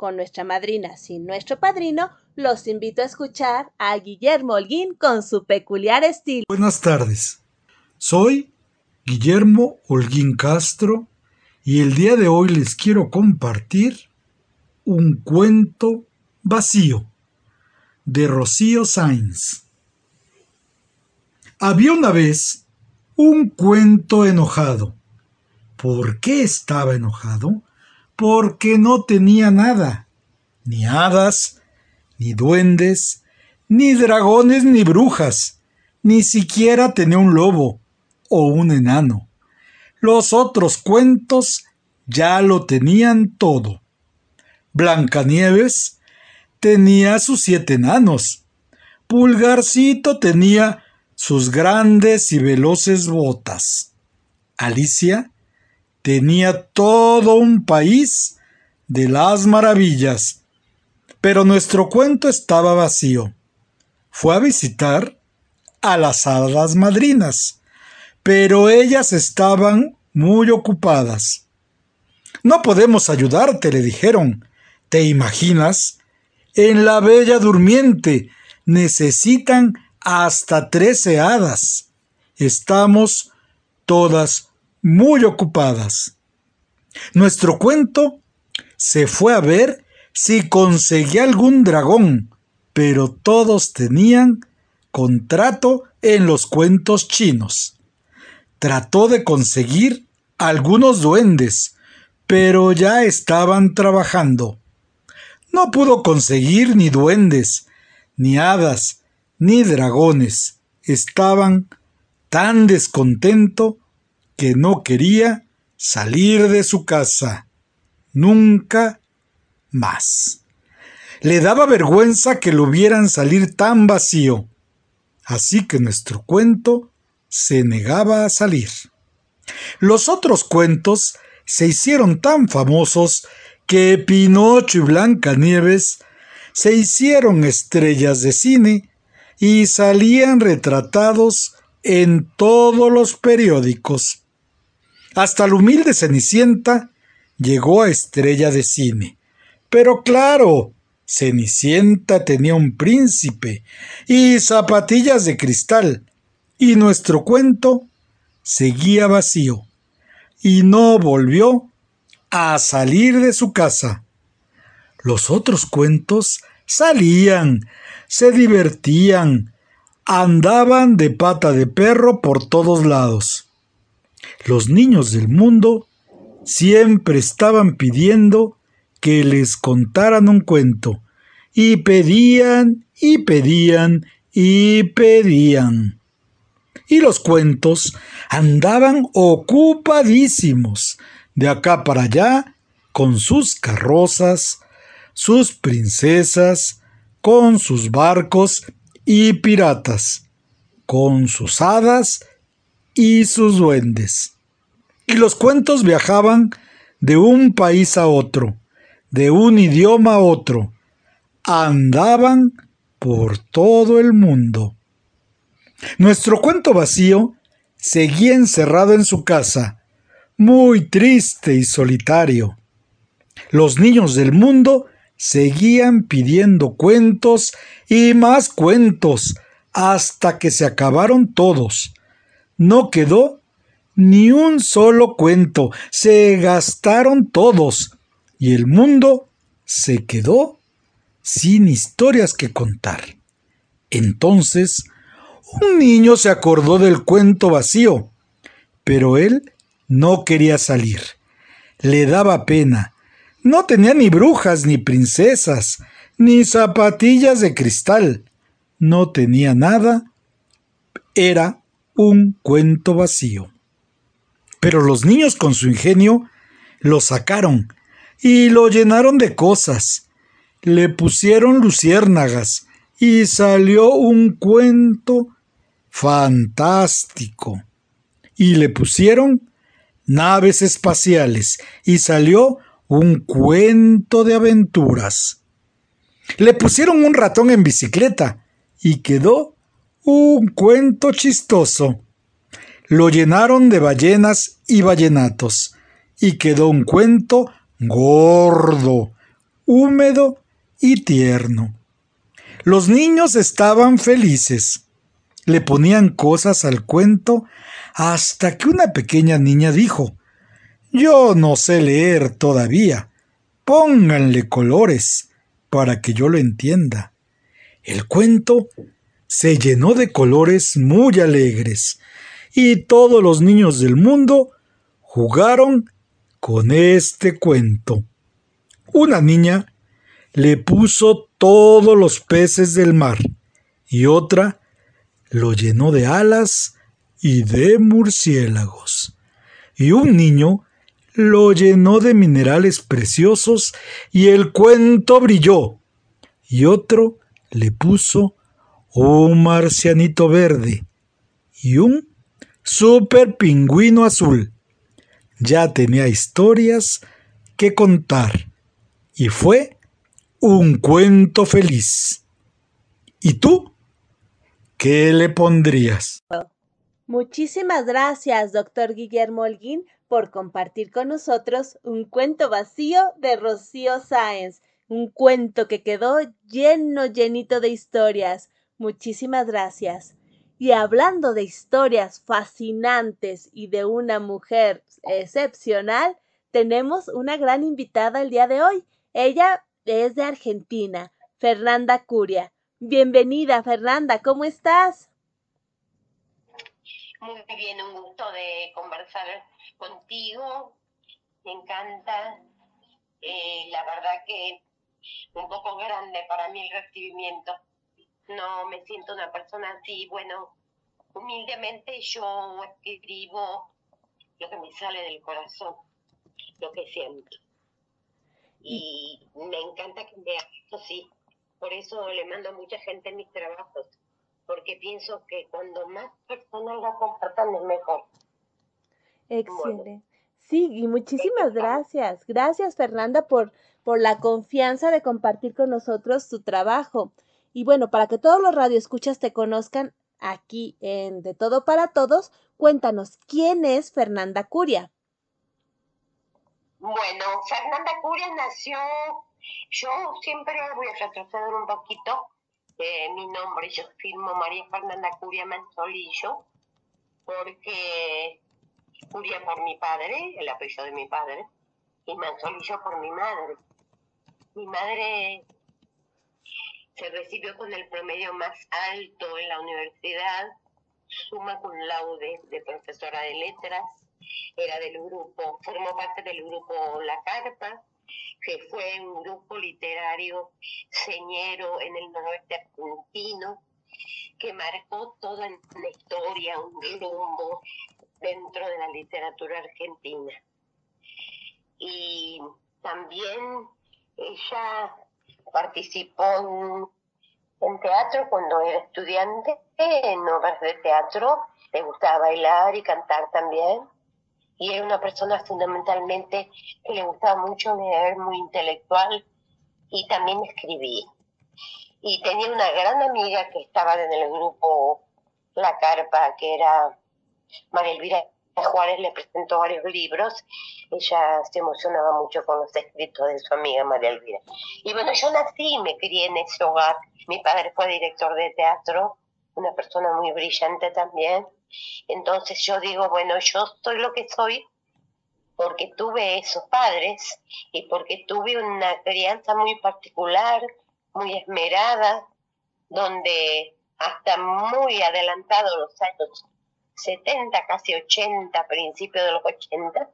con nuestra madrina sin nuestro padrino, los invito a escuchar a Guillermo Holguín con su peculiar estilo. Buenas tardes. Soy Guillermo Holguín Castro y el día de hoy les quiero compartir un cuento vacío de Rocío Sainz. Había una vez un cuento enojado. ¿Por qué estaba enojado? Porque no tenía nada, ni hadas, ni duendes, ni dragones, ni brujas, ni siquiera tenía un lobo o un enano. Los otros cuentos ya lo tenían todo. Blancanieves tenía sus siete enanos. Pulgarcito tenía sus grandes y veloces botas. Alicia tenía todo un país de las maravillas. Pero nuestro cuento estaba vacío. Fue a visitar a las hadas madrinas, pero ellas estaban muy ocupadas. No podemos ayudarte, le dijeron. ¿Te imaginas? En la Bella Durmiente necesitan hasta trece hadas. Estamos todas muy ocupadas. Nuestro cuento se fue a ver si conseguía algún dragón, pero todos tenían contrato en los cuentos chinos. Trató de conseguir algunos duendes, pero ya estaban trabajando. No pudo conseguir ni duendes, ni hadas, ni dragones. Estaban tan descontento que no quería salir de su casa. Nunca más. Le daba vergüenza que lo vieran salir tan vacío. Así que nuestro cuento se negaba a salir. Los otros cuentos se hicieron tan famosos que Pinocho y Blancanieves se hicieron estrellas de cine y salían retratados en todos los periódicos. Hasta la humilde Cenicienta llegó a estrella de cine. Pero claro, Cenicienta tenía un príncipe y zapatillas de cristal, y nuestro cuento seguía vacío, y no volvió a salir de su casa. Los otros cuentos salían, se divertían, andaban de pata de perro por todos lados. Los niños del mundo siempre estaban pidiendo que les contaran un cuento, y pedían y pedían y pedían. Y los cuentos andaban ocupadísimos, de acá para allá, con sus carrozas, sus princesas, con sus barcos y piratas, con sus hadas y sus duendes. Y los cuentos viajaban de un país a otro, de un idioma a otro, andaban por todo el mundo. Nuestro cuento vacío seguía encerrado en su casa, muy triste y solitario. Los niños del mundo seguían pidiendo cuentos y más cuentos hasta que se acabaron todos. No quedó ni un solo cuento, se gastaron todos y el mundo se quedó sin historias que contar. Entonces, un niño se acordó del cuento vacío, pero él no quería salir. Le daba pena. No tenía ni brujas, ni princesas, ni zapatillas de cristal. No tenía nada. Era un cuento vacío. Pero los niños con su ingenio lo sacaron y lo llenaron de cosas. Le pusieron luciérnagas y salió un cuento fantástico. Y le pusieron naves espaciales y salió un cuento de aventuras. Le pusieron un ratón en bicicleta y quedó un cuento chistoso. Lo llenaron de ballenas y ballenatos y quedó un cuento gordo, húmedo y tierno. Los niños estaban felices. Le ponían cosas al cuento hasta que una pequeña niña dijo Yo no sé leer todavía. Pónganle colores para que yo lo entienda. El cuento se llenó de colores muy alegres y todos los niños del mundo jugaron con este cuento. Una niña le puso todos los peces del mar y otra lo llenó de alas y de murciélagos. Y un niño lo llenó de minerales preciosos y el cuento brilló. Y otro le puso un marcianito verde y un super pingüino azul ya tenía historias que contar y fue un cuento feliz. ¿Y tú? ¿Qué le pondrías? Muchísimas gracias, doctor Guillermo Holguín, por compartir con nosotros un cuento vacío de Rocío Sáenz, un cuento que quedó lleno, llenito de historias. Muchísimas gracias. Y hablando de historias fascinantes y de una mujer excepcional, tenemos una gran invitada el día de hoy. Ella es de Argentina, Fernanda Curia. Bienvenida, Fernanda, ¿cómo estás? Muy bien, un gusto de conversar contigo me encanta. Eh, la verdad que un poco grande para mí el recibimiento. No me siento una persona así, bueno, humildemente yo escribo lo que me sale del corazón, lo que siento. Y me encanta que me esto sí. Por eso le mando a mucha gente mis trabajos, porque pienso que cuando más personas lo compartan es mejor. Excelente. Sí, y muchísimas gracias. Gracias, Fernanda, por, por la confianza de compartir con nosotros tu trabajo. Y bueno, para que todos los radioescuchas te conozcan aquí en De Todo para Todos, cuéntanos, ¿quién es Fernanda Curia? Bueno, Fernanda Curia nació, yo siempre voy a retroceder un poquito, eh, mi nombre, yo firmo María Fernanda Curia Manzolillo, porque Curia por mi padre, el apellido de mi padre, y Manzolillo por mi madre. Mi madre se recibió con el promedio más alto en la universidad, suma con laude de profesora de letras, era del grupo, formó parte del grupo La Carpa, que fue un grupo literario señero en el noroeste argentino, que marcó toda la historia, un rumbo dentro de la literatura argentina. Y también ella participó en, teatro cuando era estudiante, en obras de teatro, le gustaba bailar y cantar también y era una persona fundamentalmente que le gustaba mucho leer, muy intelectual y también escribía. Y tenía una gran amiga que estaba en el grupo La Carpa, que era María Elvira Juárez, le presentó varios libros. Ella se emocionaba mucho con los escritos de su amiga María Elvira. Y bueno, yo nací y me crié en ese hogar. Mi padre fue director de teatro, una persona muy brillante también entonces yo digo, bueno, yo soy lo que soy porque tuve esos padres y porque tuve una crianza muy particular, muy esmerada, donde hasta muy adelantado los años 70, casi 80, principios de los 80,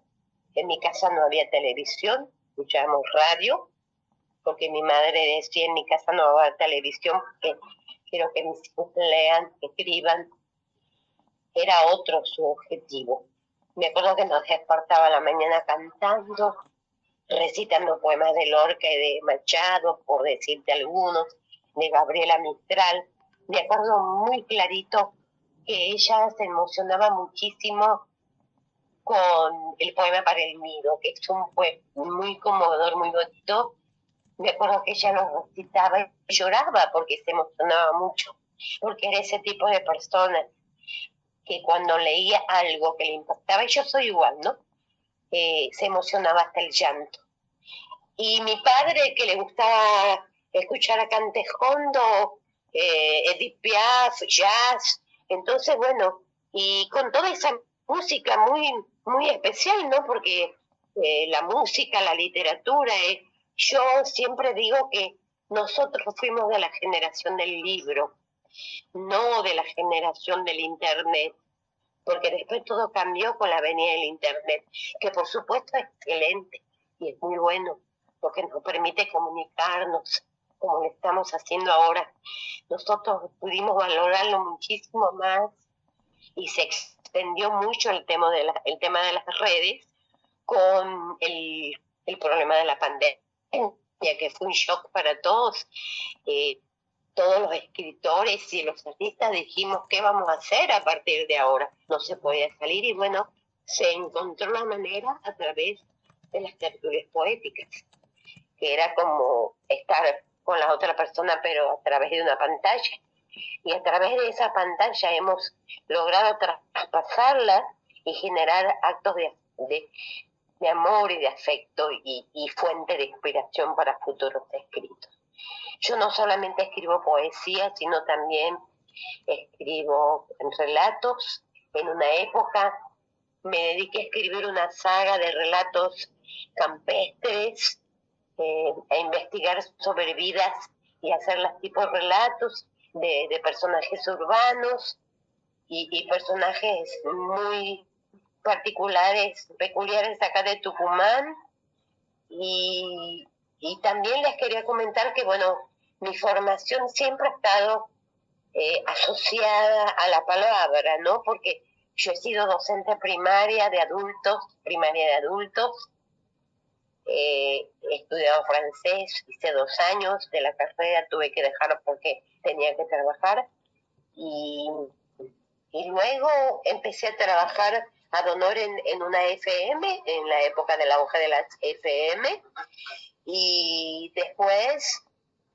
en mi casa no había televisión, escuchábamos radio, porque mi madre decía en mi casa no va a haber televisión porque quiero que mis hijos lean, escriban, era otro su objetivo. Me acuerdo que nos despertaba la mañana cantando, recitando poemas de Lorca y de Machado, por decirte algunos, de Gabriela Mistral. Me acuerdo muy clarito ella se emocionaba muchísimo con el poema para el nido, que es un poema muy conmovedor, muy bonito. Me acuerdo que ella lo recitaba y lloraba porque se emocionaba mucho, porque era ese tipo de persona que cuando leía algo que le impactaba, y yo soy igual, ¿no? Eh, se emocionaba hasta el llanto. Y mi padre, que le gustaba escuchar a Cantejondo, eh, Edith Piaf, jazz, entonces, bueno, y con toda esa música muy, muy especial, ¿no? Porque eh, la música, la literatura, eh, yo siempre digo que nosotros fuimos de la generación del libro, no de la generación del Internet, porque después todo cambió con la venida del Internet, que por supuesto es excelente y es muy bueno, porque nos permite comunicarnos como lo estamos haciendo ahora. Nosotros pudimos valorarlo muchísimo más y se extendió mucho el tema de, la, el tema de las redes con el, el problema de la pandemia, que fue un shock para todos. Eh, todos los escritores y los artistas dijimos qué vamos a hacer a partir de ahora. No se podía salir y bueno, se encontró la manera a través de las tertulias poéticas, que era como estar con la otra persona pero a través de una pantalla. Y a través de esa pantalla hemos logrado traspasarla y generar actos de, de, amor y de afecto y, y fuente de inspiración para futuros escritos. Yo no solamente escribo poesía, sino también escribo relatos. En una época me dediqué a escribir una saga de relatos campestres, eh, a investigar sobre vidas y hacerlas tipo relatos de, personajes urbanos y, y personajes muy particulares, peculiares acá de Tucumán. Y, y también les quería comentar que, bueno, mi formación siempre ha estado eh, asociada a la palabra, ¿no? Porque yo he sido docente primaria de adultos, primaria de adultos, eh, he estudiado francés, hice dos años de la carrera, tuve que dejarlo porque tenía que trabajar. Y, y luego empecé a trabajar ad honor en, en una FM, en la época de la hoja de las FM y después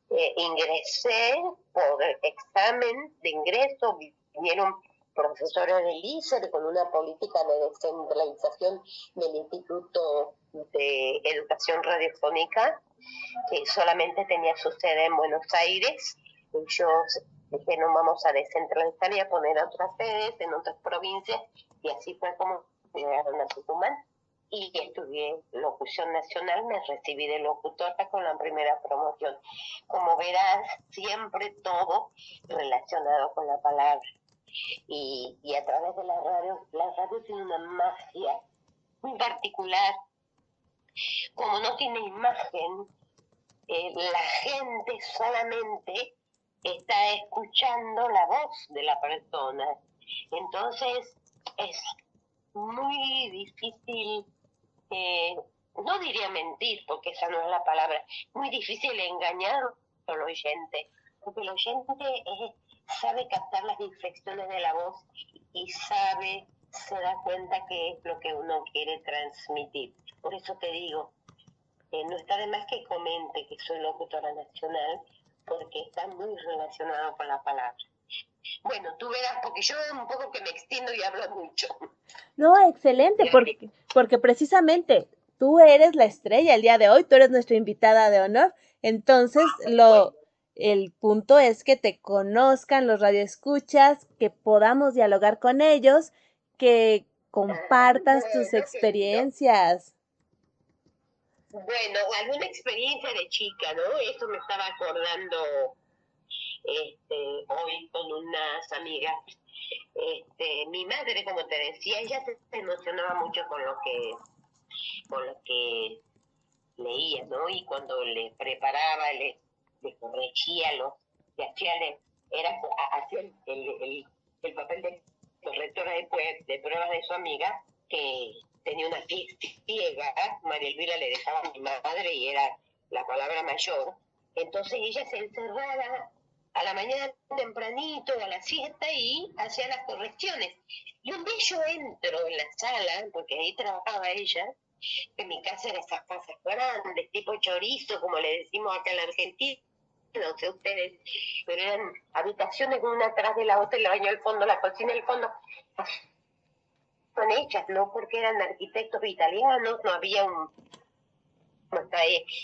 eh, ingresé por examen de ingreso, vinieron profesores del ICER con una política de descentralización del Instituto de Educación Radiofónica, que solamente tenía su sede en Buenos Aires. Ellos dijeron vamos a descentralizar y a poner otras sedes en otras provincias, y así fue como llegaron a Tucumán. Y estudié locución nacional, me recibí de locutora con la primera promoción. Como verás, siempre todo relacionado con la palabra y, y a través de la radio, la radio tiene una magia muy particular. Como no tiene imagen, eh, la gente solamente está escuchando la voz de la persona. Entonces es muy difícil, eh, no diría mentir, porque esa no es la palabra, muy difícil engañar al oyente, porque el oyente es sabe captar las inflexiones de la voz y sabe, se da cuenta que es lo que uno quiere transmitir. Por eso te digo, eh, no está de más que comente que soy locutora nacional, porque está muy relacionado con la palabra. Bueno, tú verás, porque yo un poco que me extiendo y hablo mucho. No, excelente, porque, porque precisamente tú eres la estrella el día de hoy, tú eres nuestra invitada de honor. Entonces, lo, el punto es que te conozcan los radioescuchas, que podamos dialogar con ellos, que compartas tus experiencias. Bueno, alguna experiencia de chica, ¿no? Eso me estaba acordando este, hoy con unas amigas. Este, mi madre, como te decía, ella se emocionaba mucho con lo que, con lo que leía, ¿no? Y cuando le preparaba, le le corregía los, le hacía, era, hacía el, el, el, papel de correctora de, de pruebas de su amiga, que tenía una ciega, María Elvira le dejaba a mi madre y era la palabra mayor, entonces ella se encerraba a la mañana tempranito, a la siesta y hacía las correcciones. Y un día yo entro en la sala, porque ahí trabajaba ella, en mi casa era esas casas grandes, tipo chorizo, como le decimos acá en la Argentina, no sé ustedes, pero eran habitaciones una atrás de la otra, el baño al fondo, la cocina al fondo. Son hechas, ¿no? Porque eran arquitectos italianos, no había un...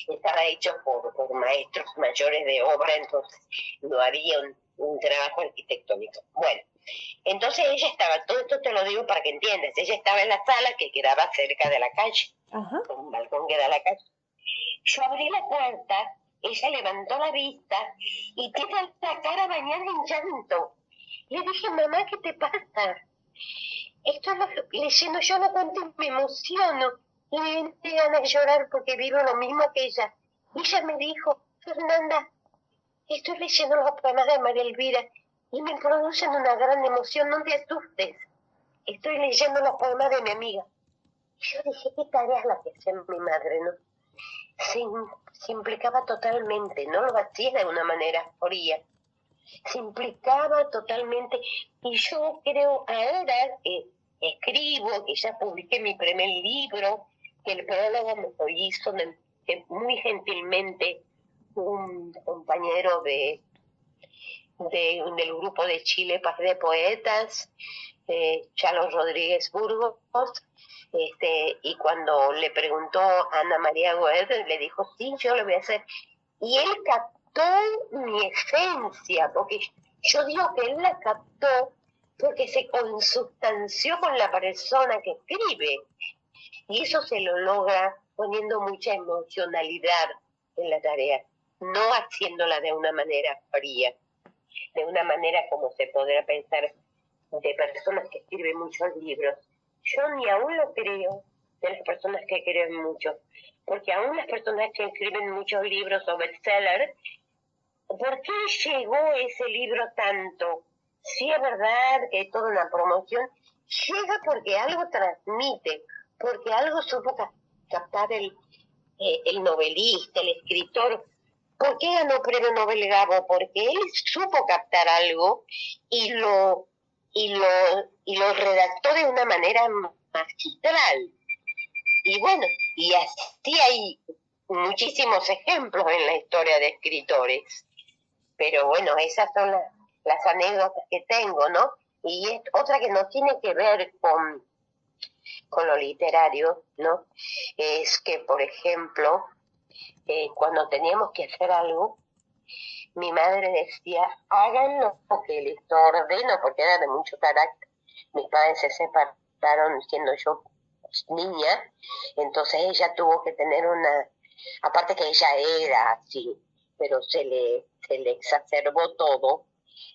estaba hecho por, por maestros mayores de obra, entonces no había un, un trabajo arquitectónico. Bueno, entonces ella estaba, todo esto te lo digo para que entiendas, ella estaba en la sala que quedaba cerca de la calle, Ajá. un balcón que da a la calle. Yo abrí la puerta ella levantó la vista y tiene la cara bañada en llanto. Le dije, mamá, ¿qué te pasa? Esto lo, leyendo yo lo cuento me emociono. Y me ganas de llorar porque vivo lo mismo que ella. Ella me dijo, Fernanda, estoy leyendo los poemas de María Elvira y me producen una gran emoción, no te asustes. Estoy leyendo los poemas de mi amiga. Y yo dije, ¿qué tarea la que hace mi madre, no? Se, implicaba totalmente, no lo hacía de una manera fría, se implicaba totalmente. Y yo creo ahora que escribo, que ya publiqué mi primer libro, que el prólogo me lo hizo muy gentilmente un compañero de, de, del grupo de Chile Paz de Poetas, eh, Chalo Rodríguez Burgos, este, y cuando le preguntó a Ana María Goethe, le dijo, sí, yo lo voy a hacer. Y él captó mi esencia, porque yo digo que él la captó porque se consustanció con la persona que escribe. Y eso se lo logra poniendo mucha emocionalidad en la tarea, no haciéndola de una manera fría, de una manera como se podrá pensar de personas que escriben muchos libros, yo ni aún lo creo de las personas que creen mucho, porque aún las personas que escriben muchos libros o bestsellers, ¿por qué llegó ese libro tanto? Si es verdad que es toda una promoción, llega porque algo transmite, porque algo supo captar el, eh, el novelista, el escritor. ¿Por qué ganó premio Nobel Gabo? Porque él supo captar algo y lo, y lo, y lo redactó de una manera magistral. Y bueno, y así hay muchísimos ejemplos en la historia de escritores. Pero bueno, esas son las, anécdotas que tengo, ¿no? Y es otra que no tiene que ver con, con lo literario, ¿no? Es que, por ejemplo, eh, cuando teníamos que hacer algo, mi madre decía, háganlo que les ordeno, porque era de mucho carácter. Mis padres se separaron siendo yo niña, entonces ella tuvo que tener una, aparte que ella era así, pero se le, se le exacerbó todo,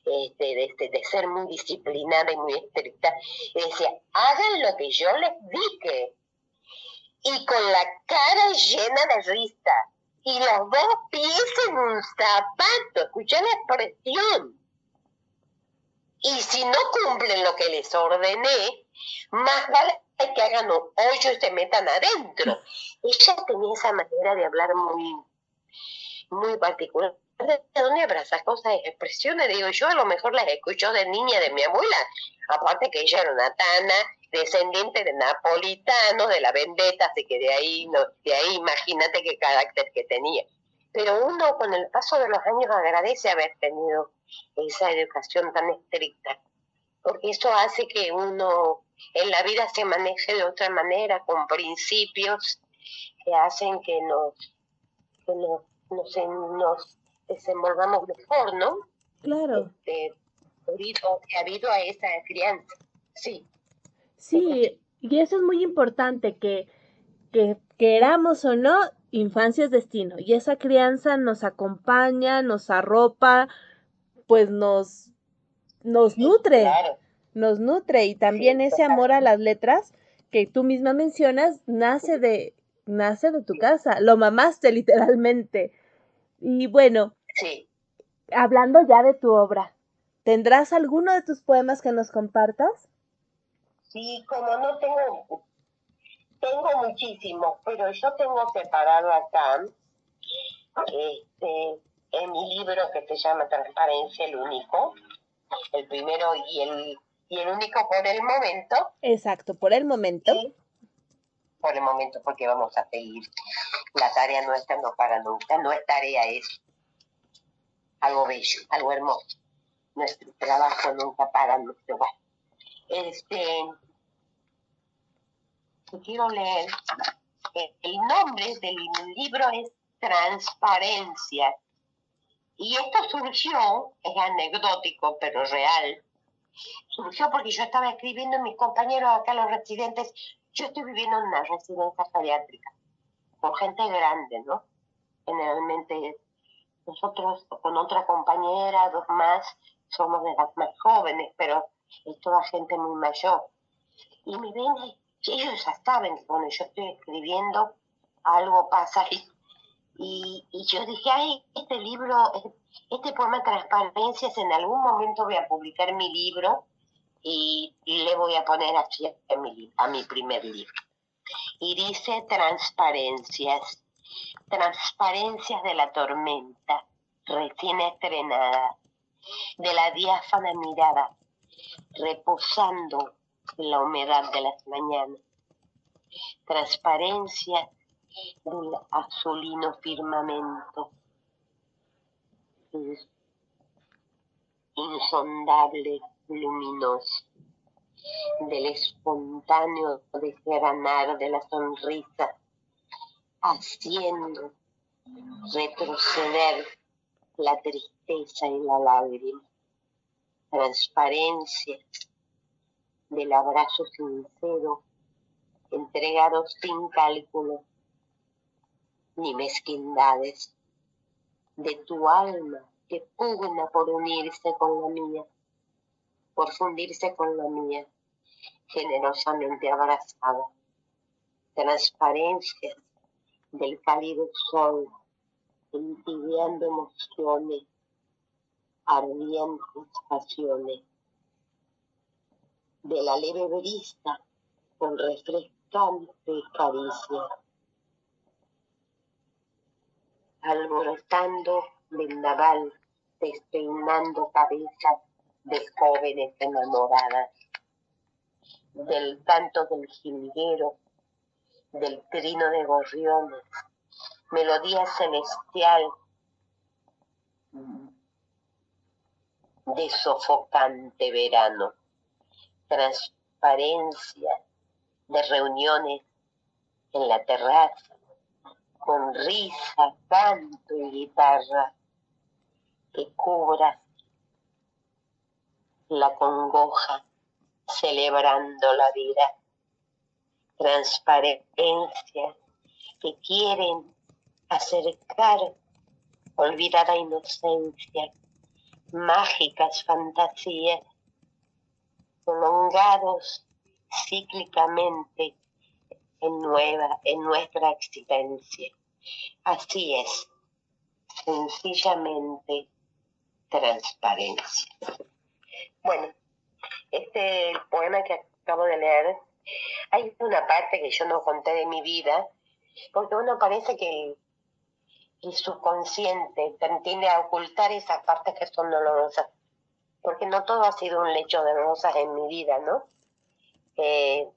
este, de, este, de ser muy disciplinada y muy estricta, decía, hagan lo que yo les dije. Y con la cara llena de risa y los dos pies en un zapato, escuché la expresión. Y si no cumplen lo que les ordené, más vale que hagan un hoyo y se metan adentro. Ella tenía esa manera de hablar muy, muy particular ¿de dónde habrá cosas, expresiones? Digo, yo a lo mejor las escucho de niña de mi abuela, aparte que ella era una tana, descendiente de napolitanos, de la vendetta, así que de ahí, no, de ahí imagínate qué carácter que tenía. Pero uno con el paso de los años agradece haber tenido esa educación tan estricta, porque eso hace que uno en la vida se maneje de otra manera, con principios que hacen que nos, que nos, nos, nos desenvolvamos mejor, ¿no? Claro. Este, debido, habido a esa crianza, sí. Sí, y eso es muy importante, que, que queramos o no, infancia es destino, y esa crianza nos acompaña, nos arropa, pues nos, nos nutre, nos nutre, y también ese amor a las letras que tú misma mencionas, nace de, nace de tu casa, lo mamaste <laughs> literalmente. Y bueno, Sí. Hablando ya de tu obra, ¿tendrás alguno de tus poemas que nos compartas? Sí, como no tengo, tengo muchísimos, pero yo tengo separado acá, este, en mi libro que se llama Transparencia, el único, el primero y el, y el único por el momento. Exacto, por el momento. Por el momento, porque vamos a seguir. La tarea nuestra no para nunca, no es tarea, es algo bello, algo hermoso. Nuestro trabajo nunca para nuestro hogar. Este, quiero leer, el nombre del libro es Transparencia. Y esto surgió, es anecdótico, pero real. Surgió porque yo estaba escribiendo, mis compañeros acá, los residentes, yo estoy viviendo en una residencia geriátrica, con gente grande, ¿no? Generalmente nosotros con otra compañera, dos más, somos de las más jóvenes, pero es toda gente muy mayor. Y me ven y ellos ya saben que cuando yo estoy escribiendo, algo pasa ahí. Y, y yo dije, ay, este libro, este poema Transparencias, en algún momento voy a publicar mi libro y, le voy a poner así a mi, a mi primer libro. Y dice Transparencias transparencias de la tormenta recién estrenada, de la diáfana mirada reposando la humedad de las mañanas, transparencia del azulino firmamento, insondable, luminoso, del espontáneo desgranar de la sonrisa. Haciendo retroceder la tristeza y la lágrima, transparencia del abrazo sincero, entregado sin cálculo ni mezquindades, de tu alma que pugna por unirse con la mía, por fundirse con la mía, generosamente abrazada, transparencias del cálido sol, entibiando emociones, ardientes pasiones, de la leve brisa con refrescante caricia, alborotando vendaval, despeinando cabezas de jóvenes enamoradas, del canto del jilguero, del trino de gorriones, melodía celestial de sofocante verano, transparencia de reuniones en la terraza, con risa, canto y guitarra que cubra la congoja celebrando la vida, transparencia que quieren acercar olvidada inocencia, mágicas fantasías, prolongados cíclicamente en, nueva, en nuestra existencia. Así es, sencillamente transparencia. Bueno, este poema que acabo de leer, hay una parte que yo no conté de mi vida, porque uno parece que el, subconsciente tiende a ocultar esas partes que son dolorosas, porque no todo ha sido un lecho de rosas en mi vida, ¿no? Eh,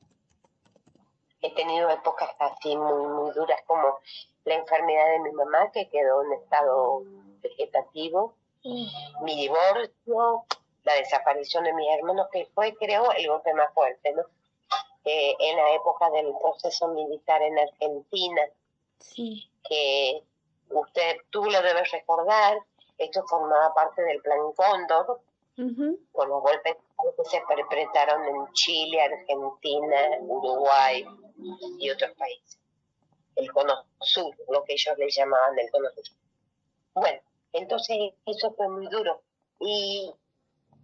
he tenido épocas así muy, muy duras como la enfermedad de mi mamá que quedó en estado vegetativo, mi divorcio, la desaparición de mis hermanos, que fue, creo, el golpe más fuerte, ¿no? Eh, en la época del proceso militar en Argentina, Sí. que usted, tú lo debes recordar, esto formaba parte del Plan Cóndor, Con los golpes que se perpetraron en Chile, Argentina, Uruguay y otros países. El cono sur, lo que ellos le llamaban el cono sur. Bueno, entonces eso fue muy duro. Y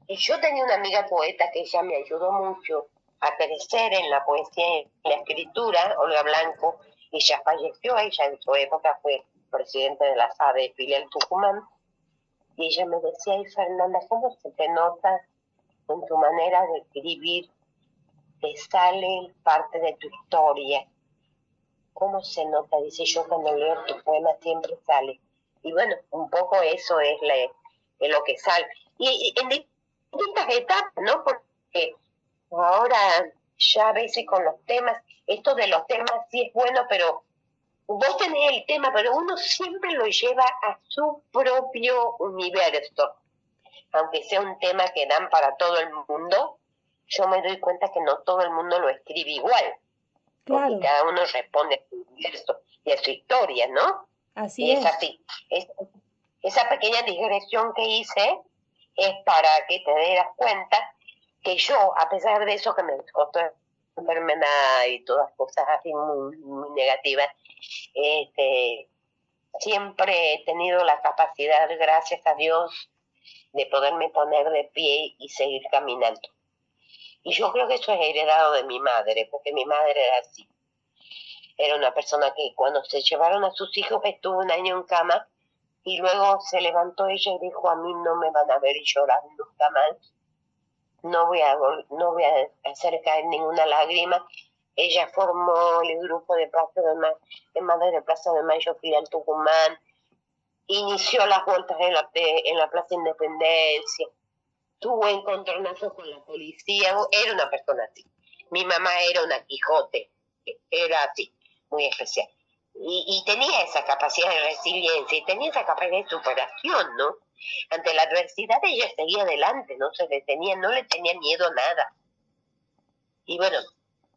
yo tenía una amiga poeta que ella me ayudó mucho a crecer en la poesía y la escritura, Olga Blanco, y ella falleció, ella en su época fue presidenta de la SADE de filial Tucumán, y ella me decía, ay Fernanda, ¿cómo se te nota en tu manera de escribir? Te sale parte de tu historia. ¿Cómo se nota? Dice yo cuando leo tu poema siempre sale. Y bueno, un poco eso es, la- es lo que sale. Y, y en distintas etapas, ¿no? Porque ahora ya a veces con los temas, esto de los temas sí es bueno, pero vos tenés el tema, pero uno siempre lo lleva a su propio universo. Aunque sea un tema que dan para todo el mundo, yo me doy cuenta que no todo el mundo lo escribe igual. Claro, Porque cada uno responde a su universo y a su historia, ¿no? así Y es es. así. Es- esa pequeña digresión que hice es para que te das cuenta que yo, a pesar de eso que me costó enfermedad y todas cosas así muy, muy negativas, este, siempre he tenido la capacidad, gracias a Dios, de poderme poner de pie y seguir caminando. Y yo creo que eso es heredado de mi madre, porque mi madre era así. Era una persona que cuando se llevaron a sus hijos estuvo un año en cama y luego se levantó ella y dijo, a mí no me van a ver llorar nunca más. No voy a, no voy a hacer caer ninguna lágrima. Ella formó el grupo de Plaza de, Ma- de Madre de Plaza de Mayo Fidel Tucumán, inició las vueltas en la, en la Plaza Independencia, tuvo encontronazos con la policía, era una persona así. Mi mamá era una Quijote, era así, muy especial. Y, y tenía esa capacidad de resiliencia y tenía esa capacidad de superación, ¿no? Ante la adversidad ella seguía adelante, no se detenía, no le tenía miedo a nada. Y bueno,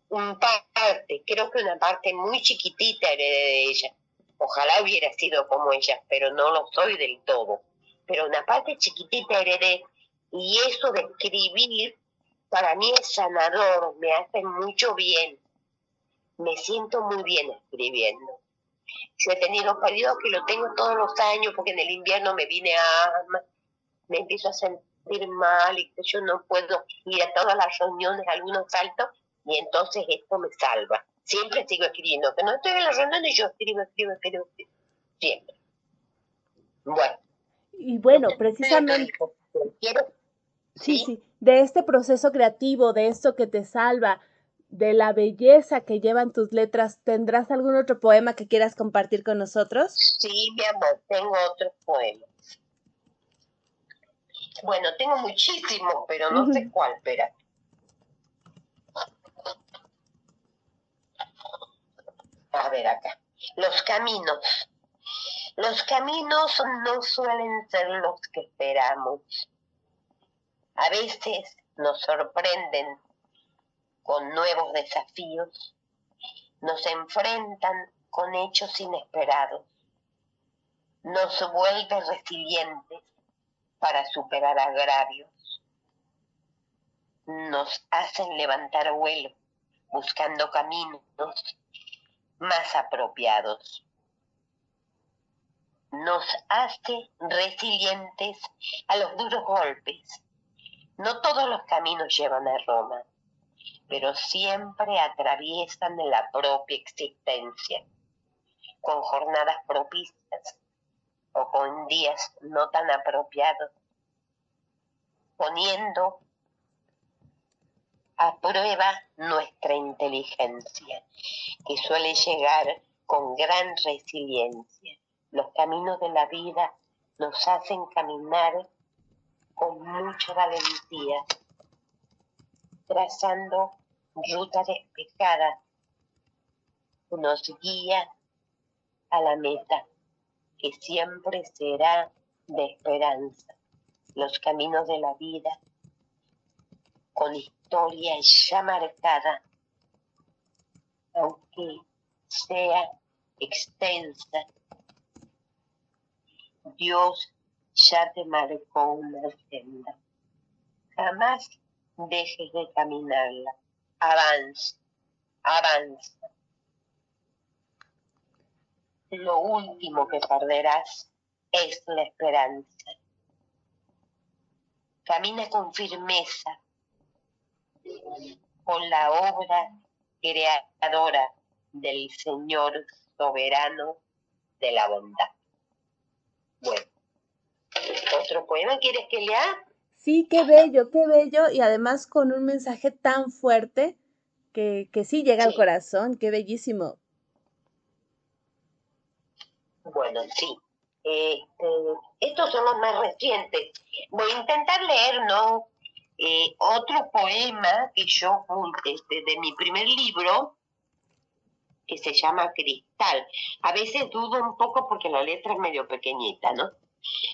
un parte, creo que una parte muy chiquitita heredé de ella. Ojalá hubiera sido como ella, pero no lo soy del todo. Pero una parte chiquitita heredé y eso de escribir para mí es sanador, me hace mucho bien. Me siento muy bien escribiendo. Yo he tenido periodos que lo tengo todos los años porque en el invierno me vine a me empiezo a sentir mal y que yo no puedo ir a todas las reuniones, algunos saltos, Y entonces esto me salva. Siempre sigo escribiendo, que no estoy en la reunión y yo escribo, escribo, escribo, escribo. Siempre. Bueno. Y bueno, precisamente... Quiero, Sí, sí, de este proceso creativo, de esto que te salva, de la belleza que llevan tus letras, ¿tendrás algún otro poema que quieras compartir con nosotros? Sí, mi amor, tengo otros poemas. Bueno, tengo muchísimos, pero no sé cuál, espera. A ver acá. Los caminos. Los caminos no suelen ser los que esperamos. A veces nos sorprenden con nuevos desafíos, nos enfrentan con hechos inesperados, nos vuelve resilientes para superar agravios, nos hacen levantar vuelo buscando caminos más apropiados. Nos hace resilientes a los duros golpes. No todos los caminos llevan a Roma, pero siempre atraviesan la propia existencia, con jornadas propicias o con días no tan apropiados, poniendo a prueba nuestra inteligencia, que suele llegar con gran resiliencia. Los caminos de la vida nos hacen caminar con mucha valentía, trazando ruta despejada, nos guía a la meta, que siempre será de esperanza. Los caminos de la vida, con historia ya marcada, aunque sea extensa, Dios ya te marcó una senda. Jamás dejes de caminarla. Avanza, avanza. Lo último que perderás es la esperanza. Camina con firmeza, con la obra creadora del Señor soberano de la bondad. Bueno, ¿otro poema quieres que lea? Sí, qué bello, qué bello, y además con un mensaje tan fuerte que, que sí llega al corazón, qué bellísimo. Bueno, sí. Este, estos son los más recientes. Voy a intentar leer, ¿no? Eh, otro poema que yo, este, de mi primer libro, que se llama Cristal. A veces dudo un poco porque la letra es medio pequeñita, ¿no?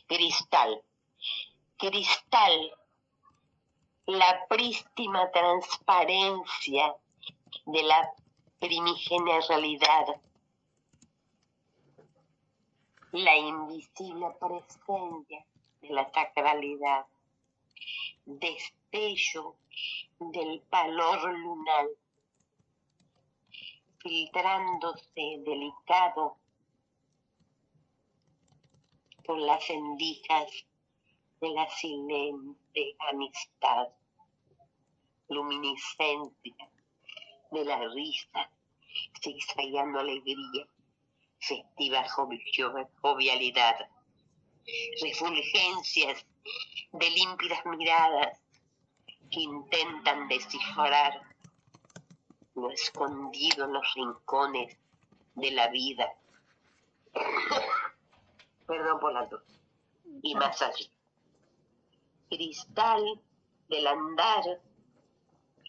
Cristal. Cristal. La prístima transparencia de la primigenia realidad la invisible presencia de la sacralidad, destello del valor lunar, filtrándose delicado por las endijas de la silente amistad, luminiscencia de la risa, zigzagueando alegría festiva jovi- jovialidad, refulgencias de límpidas miradas que intentan descifrar lo escondido en los rincones de la vida. <coughs> Perdón por la tos. Y más allá. Cristal del andar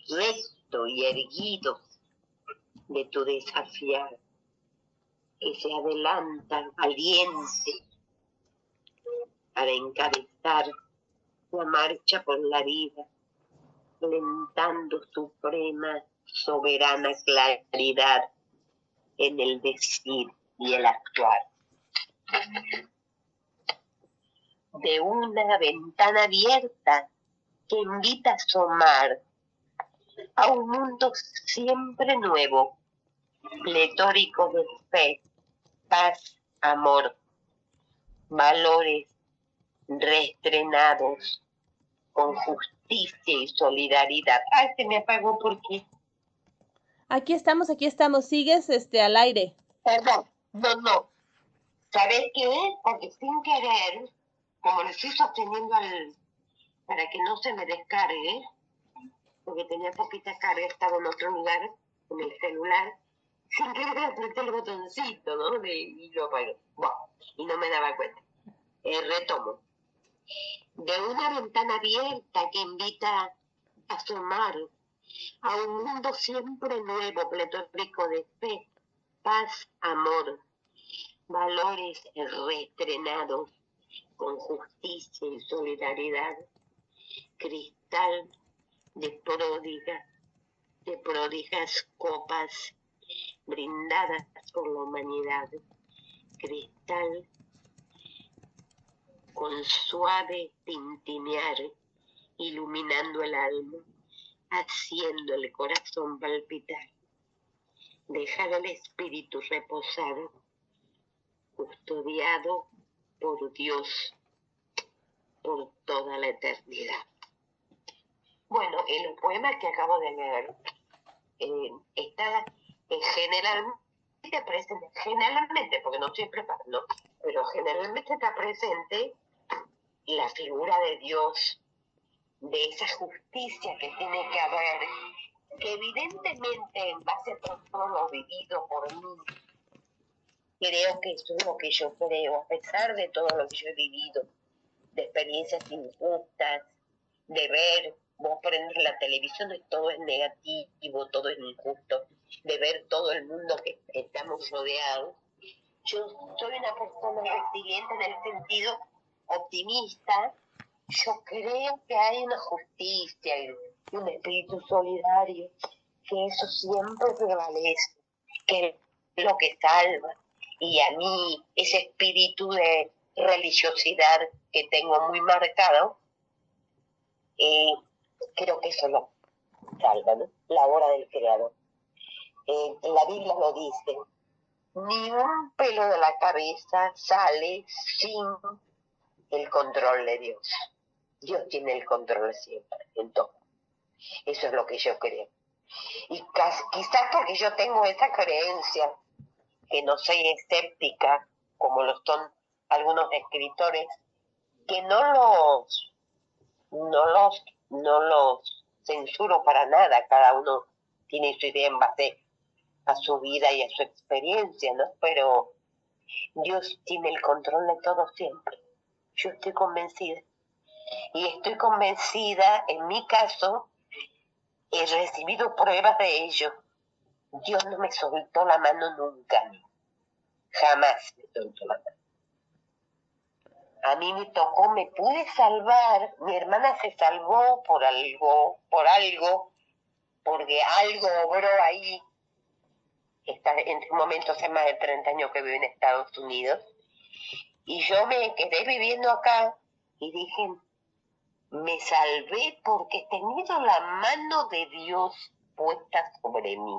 recto y erguido de tu desafiar que se adelanta valiente para encabezar la marcha por la vida, alentando suprema, soberana claridad en el decir y el actuar. De una ventana abierta que invita a asomar a un mundo siempre nuevo, pletórico de fe, paz, amor, valores reestrenados con justicia y solidaridad. Ay, se me apagó porque Aquí estamos, aquí estamos. Sigues este al aire. Perdón, no, no. ¿Sabes qué? Porque sin querer, como lo estoy sosteniendo al, para que no se me descargue, porque tenía poquita carga, estaba en otro lugar, en el celular, <laughs> sin querer apreté el botoncito, ¿no? Y lo apagué. Bueno, y no me daba cuenta. Eh, retomo. De una ventana abierta que invita a asomar a un mundo siempre nuevo, pletórico de fe, paz, amor, valores reestrenados con justicia y solidaridad, cristal de pródigas, de pródigas copas brindadas por la humanidad, cristal con suave tintinear, iluminando el alma, haciendo el corazón palpitar, dejar al espíritu reposar, custodiado por Dios por toda la eternidad. Bueno, en los poemas que acabo de leer, eh, está eh, generalmente presente, generalmente, porque no siempre pasa, ¿no? pero generalmente está presente la figura de Dios, de esa justicia que tiene que haber, que evidentemente en base a todo lo vivido por mí, creo que eso es lo que yo creo, a pesar de todo lo que yo he vivido, de experiencias injustas, de ver, vos prendes la televisión y todo es negativo, todo es injusto, de ver todo el mundo que estamos rodeados. Yo soy una persona resiliente en el sentido optimista, yo creo que hay una justicia y un espíritu solidario, que eso siempre prevalece, que es lo que salva. Y a mí ese espíritu de religiosidad que tengo muy marcado, eh, creo que eso lo salva, ¿no? La obra del Creador. Eh, la Biblia lo dice, ni un pelo de la cabeza sale sin el control de Dios. Dios tiene el control siempre, en todo. Eso es lo que yo creo. Y quizás porque yo tengo esa creencia, que no soy escéptica, como lo son algunos escritores, que no los, no los, no los censuro para nada, cada uno tiene su idea en base a su vida y a su experiencia, ¿no? Pero Dios tiene el control de todo siempre. Yo estoy convencida. Y estoy convencida, en mi caso, he recibido pruebas de ello. Dios no me soltó la mano nunca. Jamás me soltó la mano. A mí me tocó, me pude salvar. Mi hermana se salvó por algo, por algo, porque algo obró ahí. Está en este momento hace más de 30 años que vive en Estados Unidos. Y yo me quedé viviendo acá y dije, me salvé porque he tenido la mano de Dios puesta sobre mí,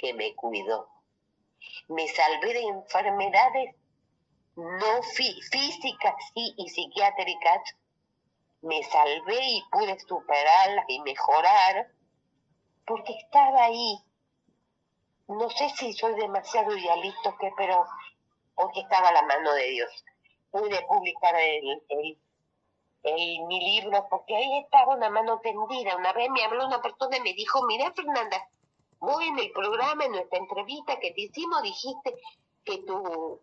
que me cuidó. Me salvé de enfermedades no físicas y psiquiátricas. Me salvé y pude superarlas y mejorar porque estaba ahí. No sé si soy demasiado idealista o qué, pero porque estaba la mano de Dios. Pude publicar mi libro porque ahí estaba una mano tendida. Una vez me habló una persona y me dijo, mira Fernanda, vos en el programa, en nuestra entrevista que te hicimos, dijiste que tu,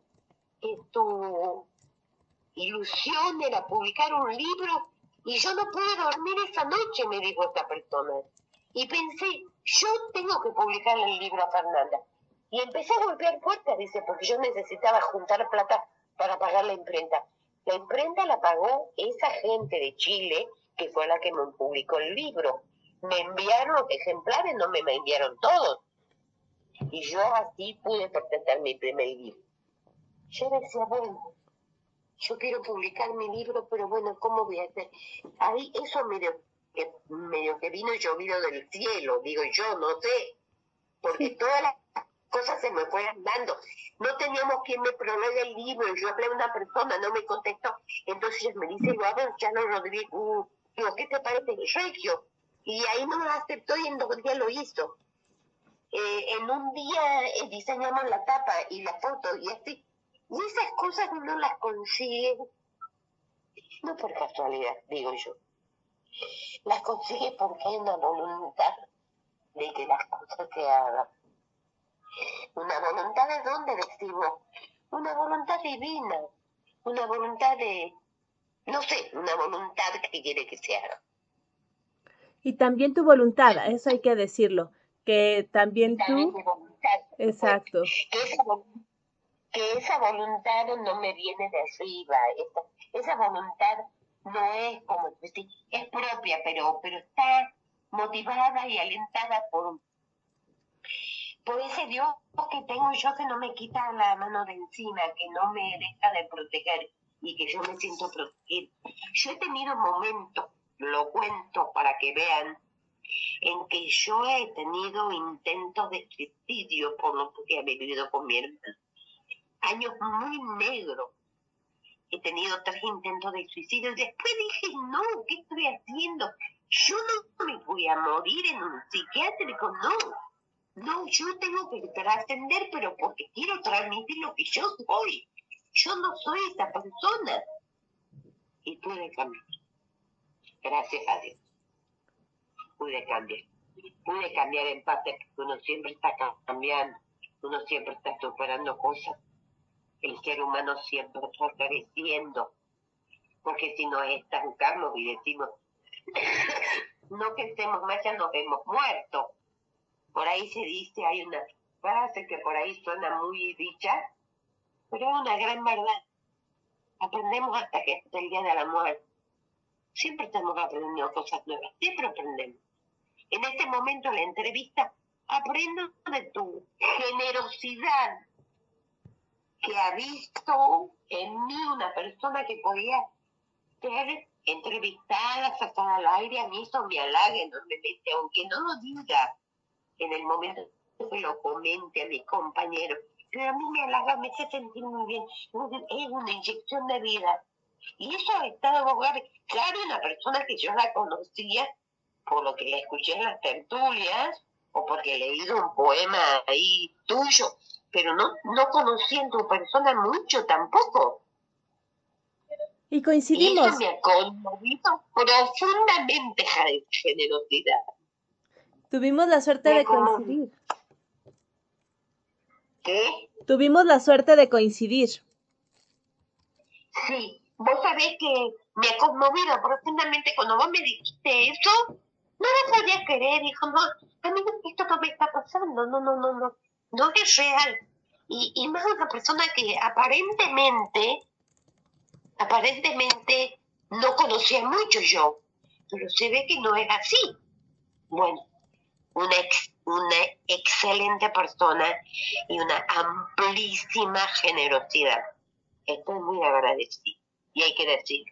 que tu ilusión era publicar un libro y yo no pude dormir esa noche, me dijo esta persona. Y pensé, yo tengo que publicar el libro a Fernanda. Y empecé a golpear puertas, dice, porque yo necesitaba juntar plata para pagar la imprenta. La imprenta la pagó esa gente de Chile, que fue la que me publicó el libro. Me enviaron ejemplares, no me, me enviaron todos. Y yo así pude presentar mi primer libro. Yo decía, bueno, yo quiero publicar mi libro, pero bueno, ¿cómo voy a hacer? Ahí eso medio que, medio que vino llovido del cielo, digo yo, no sé, porque todas las cosas se me fueron dando. No teníamos quien me prologue el libro, yo hablé a una persona, no me contestó, entonces me dice, a ver, Chano Rodríguez, uh, digo, ¿qué te parece? Regio. Y ahí no lo aceptó y en dos días lo hizo. eh, en un día eh, diseñamos la tapa y la foto y así. Y esas cosas uno las consigue, no por casualidad, digo yo. Las consigue porque hay una voluntad de que las cosas se hagan. Una voluntad de dónde decimos, una voluntad divina, una voluntad de, no sé, una voluntad que quiere que se haga. Y también tu voluntad, eso hay que decirlo, que también También tú, mi voluntad. exacto, que esa, que esa voluntad no me viene de arriba, esa, esa voluntad no es como es propia, pero, pero está motivada y alentada por, por ese Dios que tengo yo que no me quita la mano de encima, que no me deja de proteger y que yo me siento protegida. Yo he tenido momentos, lo cuento para que vean, en que yo he tenido intentos de suicidio por lo que he vivido con mi hermano. Años muy negros. He tenido tres intentos de suicidio después dije, no, ¿qué estoy haciendo? Yo no me voy a morir en un psiquiátrico, no. No, yo tengo que trascender, pero porque quiero transmitir lo que yo soy. Yo no soy esa persona. Y pude cambiar. Gracias a Dios. Pude cambiar. Pude cambiar en parte uno siempre está cambiando. Uno siempre está superando cosas. El ser humano siempre está creciendo. Porque si nos estancamos y decimos, <laughs> no que estemos más, ya nos vemos muertos. Por ahí se dice, hay una frase que por ahí suena muy dicha, pero es una gran verdad. Aprendemos hasta que hasta el día de la muerte. Siempre estamos aprendiendo cosas nuevas, siempre aprendemos. En este momento, en la entrevista, aprendo de tu generosidad que ha visto en mí una persona que podía ser entrevistada, sacada al aire, a mí eso me halaga enormemente, aunque no lo diga en el momento que lo comente a mis compañeros, pero a mí me halaga, me hace sentir muy bien, es una inyección de vida. Y eso ha estado, claro, una persona que yo la conocía por lo que la escuché en las tertulias o porque he leído un poema ahí tuyo, pero no, no conocí en tu persona mucho tampoco. y Y coincidimos. eso me ha conmovido profundamente generosidad. Tuvimos la suerte Me de coincidir. ¿Qué? Tuvimos la suerte de coincidir. Sí, vos sabés que me ha conmovido profundamente cuando vos me dijiste eso, no lo podía creer, dijo, no, a mí esto no me está pasando, no, no, no, no, no es real. Y, y más una persona que aparentemente, aparentemente no conocía mucho yo, pero se ve que no es así. Bueno, una, ex- una excelente persona y una amplísima generosidad. Estoy muy agradecida y hay que decir,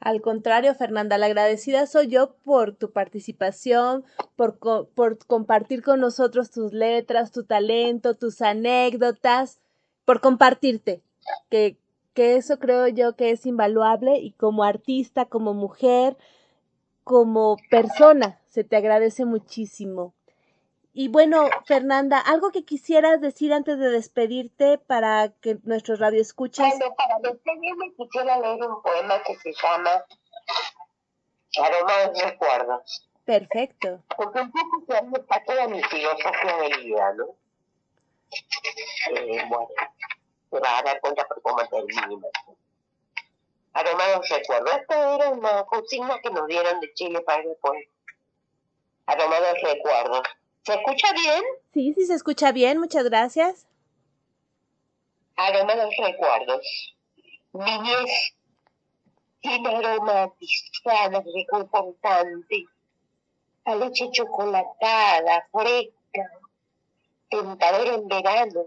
Al contrario, Fernanda, la agradecida soy yo por tu participación, por, por compartir con nosotros tus letras, tu talento, tus anécdotas, por compartirte, que, que eso creo yo que es invaluable y como artista, como mujer, como persona, se te agradece muchísimo. Y bueno, Fernanda, algo que quisieras decir antes de despedirte para que nuestros radioescuchas Bueno, para despedirme quisiera leer un poema que se llama Aroma de Recuerdos. Perfecto. Porque un poco se está toda mi filosofía de vida, ¿no? Eh, bueno, te vas a dar cuenta por cómo termina. Aroma de Recuerdos. Esta era una consigna que nos dieron de Chile para después. Aroma de Recuerdos. ¿Se escucha bien? Sí, sí se escucha bien, muchas gracias. Aroma de Recuerdos. Niñez sin aromatizada, reconfortante. A leche chocolatada, fresca. Tentadora en verano.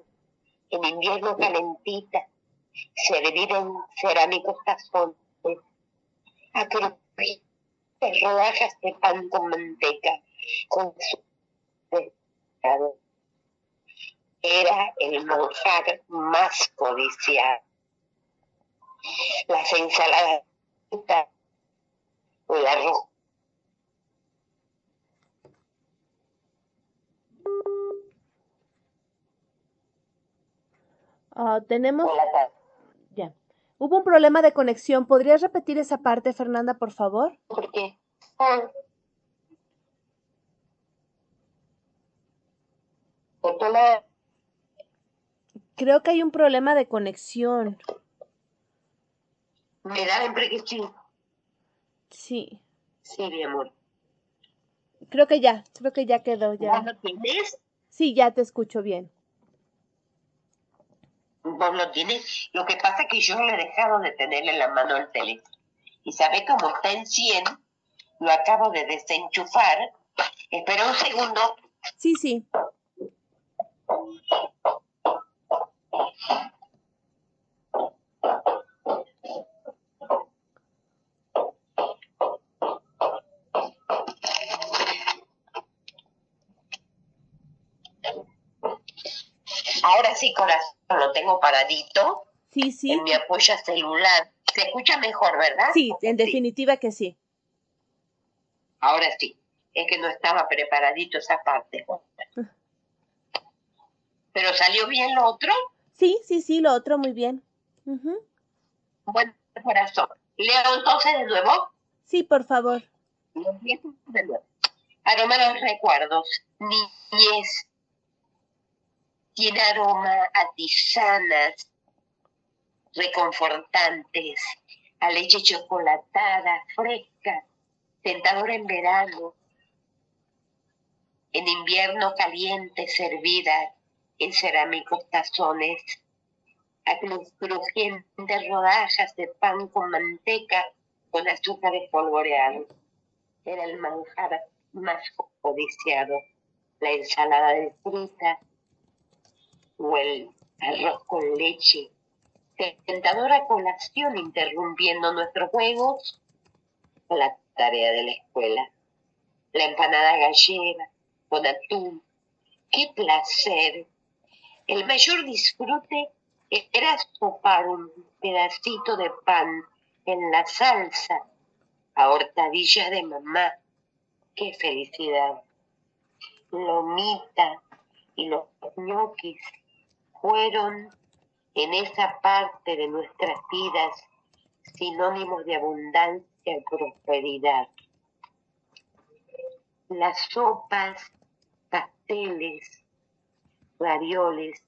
En invierno calentita. Servida en cerámicos tazones. A crujientes rodajas de pan con manteca. Con su era el manjar más codiciado. Las ensaladas, el arroz. Ah, tenemos. Ya. Hubo un problema de conexión. ¿Podrías repetir esa parte, Fernanda, por favor? ¿Por qué? Ah, Creo que hay un problema de conexión. me da la impresión que sí. Sí. Sí, mi amor. Creo que ya, creo que ya quedó, ¿Vos ya. lo tienes? Sí, ya te escucho bien. Vos lo tienes. Lo que pasa es que yo le he dejado de tenerle en la mano el teléfono. Y sabe cómo está en 100, lo acabo de desenchufar. Espera un segundo. Sí, sí. Ahora sí, corazón, lo tengo paradito Sí, sí. en mi apoya celular. Se escucha mejor, ¿verdad? Sí, en definitiva que sí. Ahora sí. Es que no estaba preparadito esa parte. Pero salió bien lo otro. Sí, sí, sí, lo otro muy bien. Ujú. Buen corazón. Leo entonces de nuevo. Sí, por favor. De nuevo. Aroma a los recuerdos. Niñez. Tiene aroma a tisanas reconfortantes, a leche chocolatada, fresca, tentadora en verano, en invierno caliente, servida en cerámicos tazones, a cru- crujientes rodajas de pan con manteca con azúcar espolvoreado. Era el manjar más codiciado, la ensalada de fruta o el arroz con leche tentadora colación interrumpiendo nuestros juegos o la tarea de la escuela. La empanada gallega con atún. ¡Qué placer! El mayor disfrute era sopar un pedacito de pan en la salsa a hortadilla de mamá. ¡Qué felicidad! Lomita y los ñoquis fueron en esa parte de nuestras vidas sinónimos de abundancia y prosperidad. Las sopas, pasteles, ravioles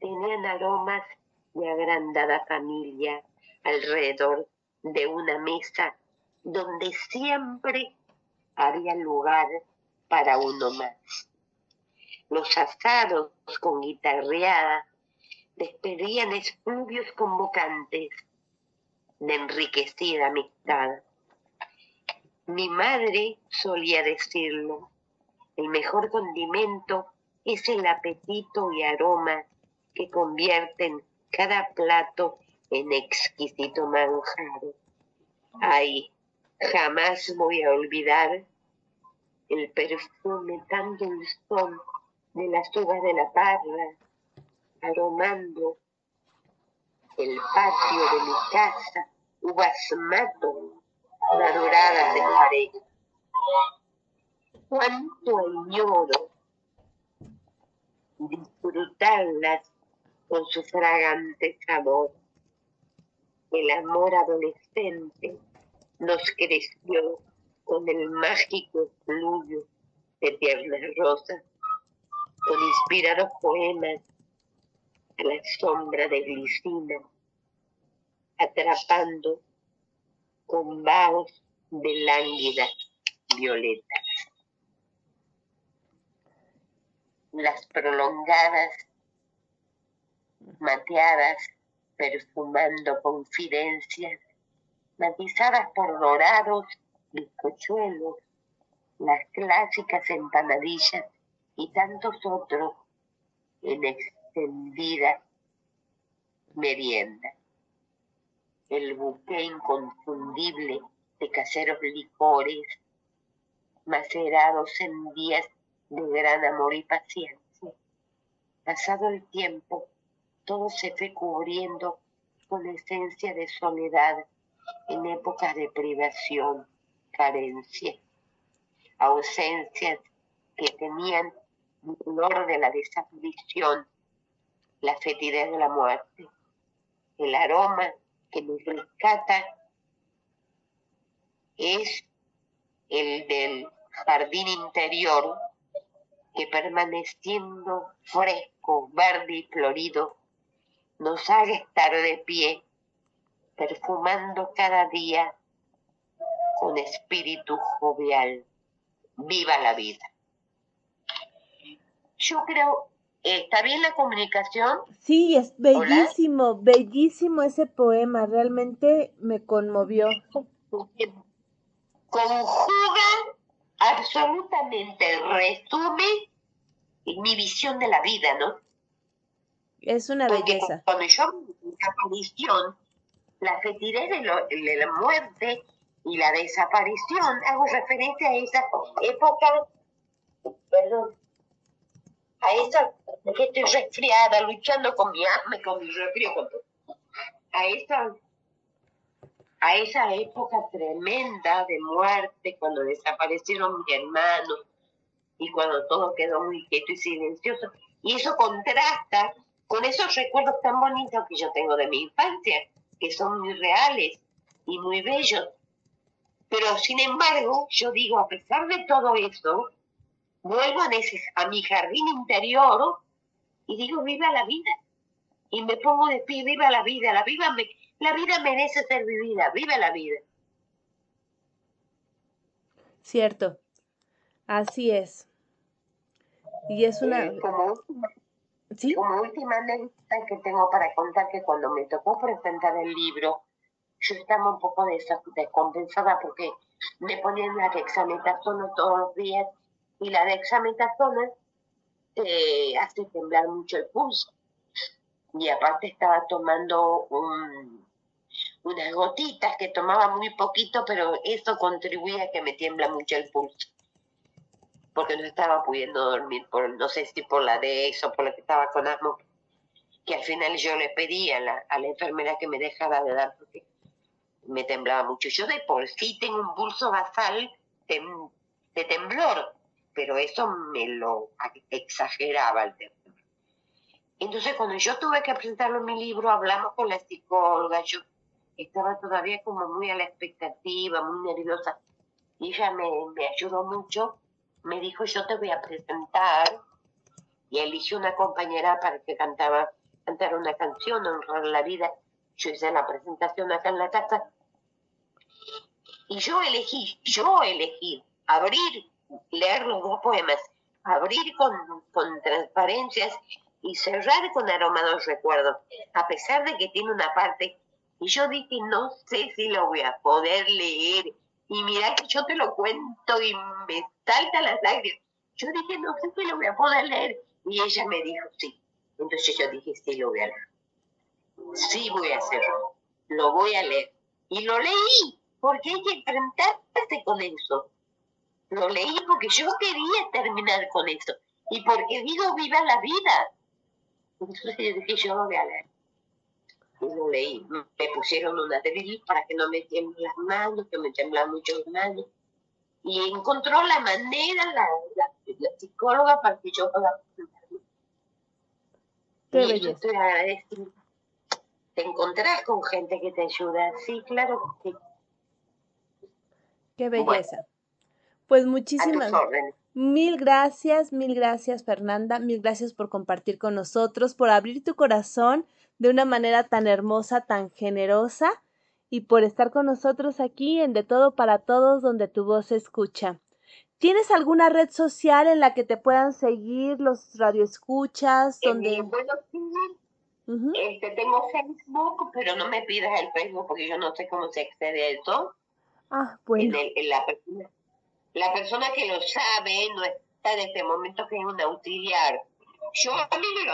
tenían aromas de agrandada familia alrededor de una mesa donde siempre había lugar para uno más. Los asados con guitarreada despedían espluvios convocantes de enriquecida amistad. Mi madre solía decirlo, el mejor condimento es el apetito y aroma que convierten cada plato en exquisito manjar. Ay, jamás voy a olvidar el perfume tan dulzón de las uvas de la parra, aromando el patio de mi casa, uvas mato, madoradas de pareja. Cuánto añoro disfrutarlas con su fragante sabor. El amor adolescente nos creció con el mágico fluyo de tiernas rosas, con inspirados poemas a la sombra de glicina, atrapando con vaos de lánguida violeta. Las prolongadas mateadas perfumando confidencias, matizadas por dorados bizcochuelos, las clásicas empanadillas y tantos otros en extendida merienda. El buque inconfundible de caseros licores, macerados en días de gran amor y paciencia. Pasado el tiempo, todo se fue cubriendo con esencia de soledad en épocas de privación, carencia, ausencias que tenían el olor de la desaparición la fetidez de la muerte, el aroma que nos rescata es el del jardín interior que permaneciendo fresco, verde y florido, nos haga estar de pie, perfumando cada día con espíritu jovial. Viva la vida. Yo creo, ¿está bien la comunicación? Sí, es bellísimo, bellísimo ese poema, realmente me conmovió. Conjuga absolutamente, resume mi visión de la vida, ¿no? Es una Porque belleza. cuando yo la aparición, la fetidez de, lo- de la muerte y la desaparición, hago referencia a esa época, perdón, a esa, que estoy resfriada, luchando con mi asma con mi resfrío, con todo. a esa, a esa época tremenda de muerte, cuando desaparecieron mis hermanos y cuando todo quedó muy quieto y silencioso. Y eso contrasta con esos recuerdos tan bonitos que yo tengo de mi infancia, que son muy reales y muy bellos. Pero sin embargo, yo digo, a pesar de todo eso, vuelvo a, ese- a mi jardín interior y digo, viva la vida. Y me pongo de pie, viva la vida, la vida, me- la vida merece ser vivida, viva la vida. Cierto. Así es. Y es una... Eh, como, última, ¿Sí? como última anécdota que tengo para contar que cuando me tocó presentar el libro, yo estaba un poco des- descompensada porque me ponían la dexametasona todos los días y la dexametasona te hace temblar mucho el pulso. Y aparte estaba tomando un- unas gotitas que tomaba muy poquito, pero eso contribuía a que me tiembla mucho el pulso. Porque no estaba pudiendo dormir, por, no sé si por la Dex o por la que estaba con asma, que al final yo le pedí a la, enfermera que me dejara de dar porque me temblaba mucho. Yo de por sí tengo un pulso basal tem- de temblor, pero eso me lo exageraba el temblor. Entonces cuando yo tuve que presentarlo en mi libro, hablamos con la psicóloga, yo estaba todavía como muy a la expectativa, muy nerviosa, y ella me, me ayudó mucho, me dijo yo te voy a presentar, y eligió una compañera para que cantaba, cantara una canción, honrar la vida, yo hice la presentación acá en la casa, y yo elegí, yo elegí abrir, leer los dos poemas, abrir con, con transparencias y cerrar con aromados recuerdos, a pesar de que tiene una parte, y yo dije, no sé si lo voy a poder leer, y mira que yo te lo cuento y me salta las lágrimas. Yo dije, no sé si lo voy a poder leer, y ella me dijo, sí. Entonces yo dije, sí, lo voy a leer. Sí voy a hacerlo, lo voy a leer. Y lo leí, porque hay que enfrentarse con eso. Lo leí porque yo quería terminar con eso. Y porque digo, viva la vida. Entonces yo dije, yo lo voy a leer. Y lo leí. Me pusieron una drill para que no me tiemblen las manos, que me temblan mucho las manos. Y encontró la manera, la, la, la psicóloga, para que yo pueda. Qué Y yo belleza. estoy agradecida. Te encontrás con gente que te ayuda. Sí, claro que sí. Qué Bueno. belleza. Pues muchísimas, mil gracias, mil gracias Fernanda, mil gracias por compartir con nosotros, por abrir tu corazón de una manera tan hermosa, tan generosa y por estar con nosotros aquí en De Todo para Todos donde tu voz se escucha. ¿Tienes alguna red social en la que te puedan seguir los radioescuchas? Eh, Donde... bueno, sí, este, tengo Facebook, pero no me pidas el Facebook porque yo no sé cómo se accede a eso. Ah, En bueno, el- en la, persona, la persona que lo sabe no está en este momento que es un auxiliar. Yo a mí me lo,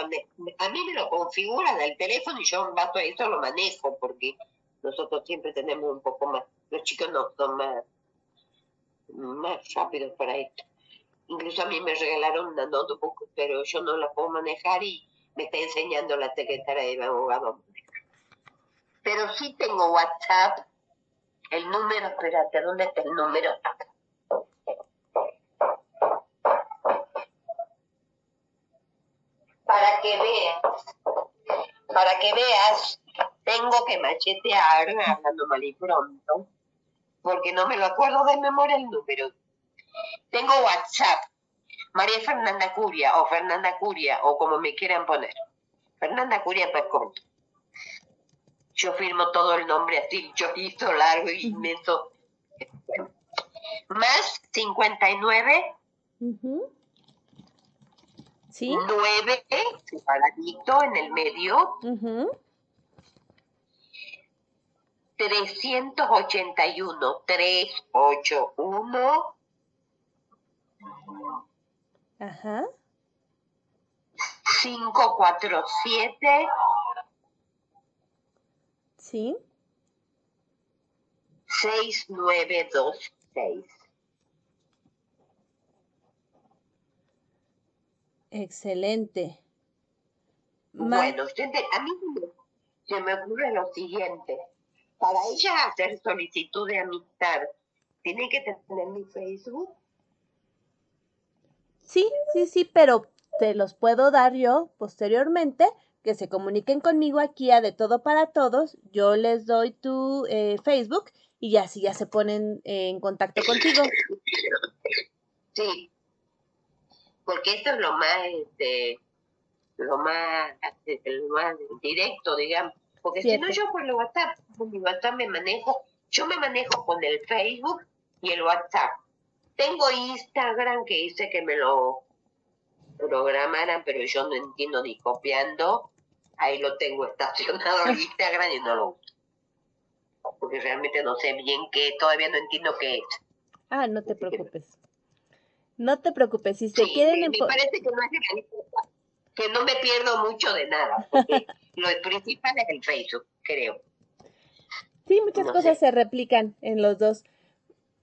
a mí me lo configuran del teléfono y yo base a eso lo manejo porque nosotros siempre tenemos un poco más, los chicos no son más, más rápidos para esto. Incluso a mí me regalaron una notebook, pero yo no la puedo manejar y me está enseñando la secretaria de abogado. Pero sí tengo WhatsApp, el número, espérate, ¿dónde está el número? Para que veas. para que veas, tengo que machetear, hablando mal y pronto, porque no me lo acuerdo de memoria el número. Tengo WhatsApp, María Fernanda Curia, o Fernanda Curia, o como me quieran poner. Fernanda Curia, corto. Yo firmo todo el nombre así, chorizo, largo y inmenso. Más 59 Ujú. ¿Sí? 9, separadito en el medio, Ujú. 381, 381, Ajá. 547, Sí. 6926. Excelente. Ma- Bueno, a mí se me ocurre lo siguiente. Para ella hacer solicitud de amistad, tiene que tener mi Facebook. Sí, sí, sí, pero te los puedo dar yo posteriormente, que se comuniquen conmigo aquí a De Todo para Todos. Yo les doy tu eh, Facebook y así ya se ponen eh, en contacto contigo. Sí. Porque esto es lo más, este, lo más, este, lo más directo, digamos. Porque si no, yo por el WhatsApp, con mi WhatsApp me manejo, yo me manejo con el Facebook y el WhatsApp. Tengo Instagram que hice que me lo programaran, pero yo no entiendo ni copiando. Ahí lo tengo <laughs> estacionado en Instagram y no lo uso. Porque realmente no sé bien qué, todavía no entiendo qué es. Ah, no te preocupes. No te preocupes, si se Sí, quieren... me, me parece que no, que no me pierdo mucho de nada, porque <laughs> lo principal es el Facebook, creo. Sí, muchas no cosas sé. se replican en los dos.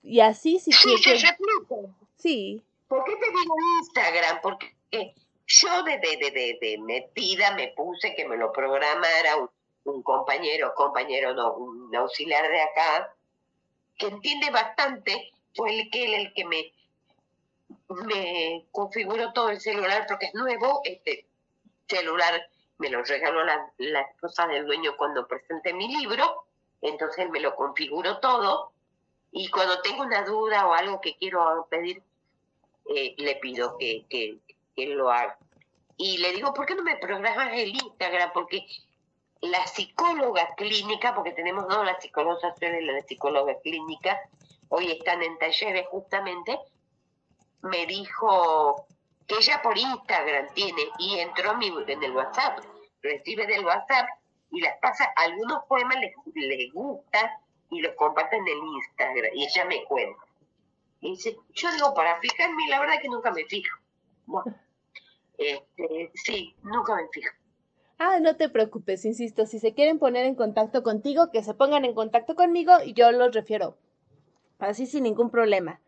Y así si Sí, se quieren... replica. Sí, ¿Por qué te digo Instagram? Porque yo de, de, de, de, de metida me puse que me lo programara un, un compañero, compañero no, un auxiliar de acá, que entiende bastante, fue el que, el que me, me configuró todo el celular porque es nuevo, este celular me lo regaló la, la esposa del dueño cuando presenté mi libro, entonces me lo configuró todo y cuando tengo una duda o algo que quiero pedir, eh, le pido que, que, lo haga. Y le digo, ¿por qué no me programas el Instagram? Porque la psicóloga clínica, porque tenemos dos las psicólogas de la psicóloga clínica, hoy están en talleres justamente, me dijo que ella por Instagram tiene y entró a mi, en el WhatsApp, recibe del WhatsApp y las pasa, algunos poemas les, les gusta y los comparten en el Instagram y ella me cuenta. Y dice, yo digo, para fijarme, la verdad que nunca me fijo. Bueno, este, sí, nunca me fijo. Ah, no te preocupes, insisto, si se quieren poner en contacto contigo, que se pongan en contacto conmigo y yo los refiero. Así sin ningún problema.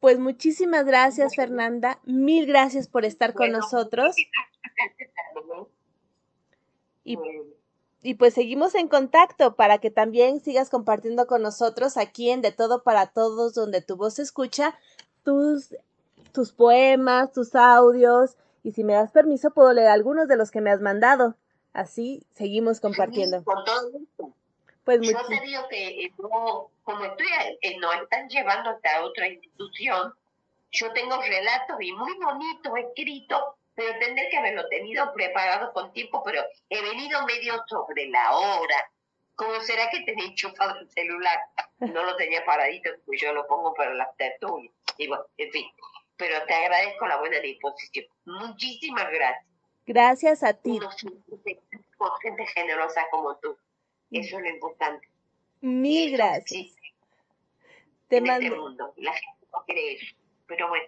Pues muchísimas gracias, Fernanda. Mil gracias por estar con Bueno, nosotros. Y, Bueno, y pues seguimos en contacto para que también sigas compartiendo con nosotros aquí en De Todo para Todos, donde tu voz se escucha, tus, tus poemas, tus audios. Y si me das permiso, puedo leer algunos de los que me has mandado. Así seguimos compartiendo. con todo gusto. Pues Yo te digo que eh, no, como estoy, eh, nos están llevando hasta otra institución, yo tengo relatos y muy bonitos escritos, pero tendré que haberlo tenido preparado con tiempo, pero he venido medio sobre la hora. ¿Cómo será que tenía enchufado el celular? No lo tenía paradito, pues yo lo pongo para las tertulias. Y bueno, en fin. Pero te agradezco la buena disposición. Muchísimas gracias. gracias a ti. Con gente generosa como tú. Eso es lo importante. Mil gracias. Te en este mando. mundo. La gente no cree eso. Pero bueno,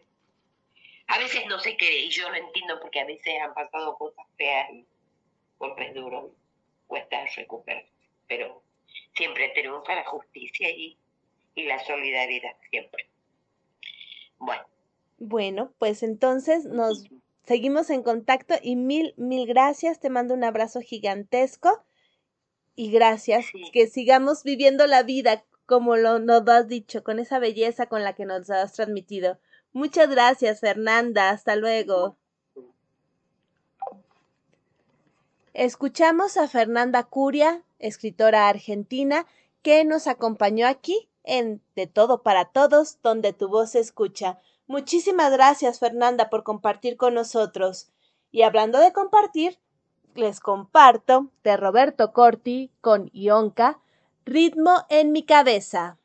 a veces no se cree y yo lo entiendo porque a veces han pasado cosas feas y golpes duros. Cuesta recuperar. Pero siempre triunfa la justicia y, y la solidaridad, siempre. Bueno, Bueno, pues entonces nos seguimos en contacto y mil, mil gracias. Te mando un abrazo gigantesco y gracias. Sí. Que sigamos viviendo la vida como lo, nos has dicho, con esa belleza con la que nos has transmitido. Muchas gracias, Fernanda. Hasta luego. Escuchamos a Fernanda Curia, escritora argentina, que nos acompañó aquí en De Todo para Todos, donde tu voz se escucha. Muchísimas gracias, Fernanda, por compartir con nosotros. Y hablando de compartir, les comparto de Roberto Corti con Ionca, Ritmo en mi cabeza.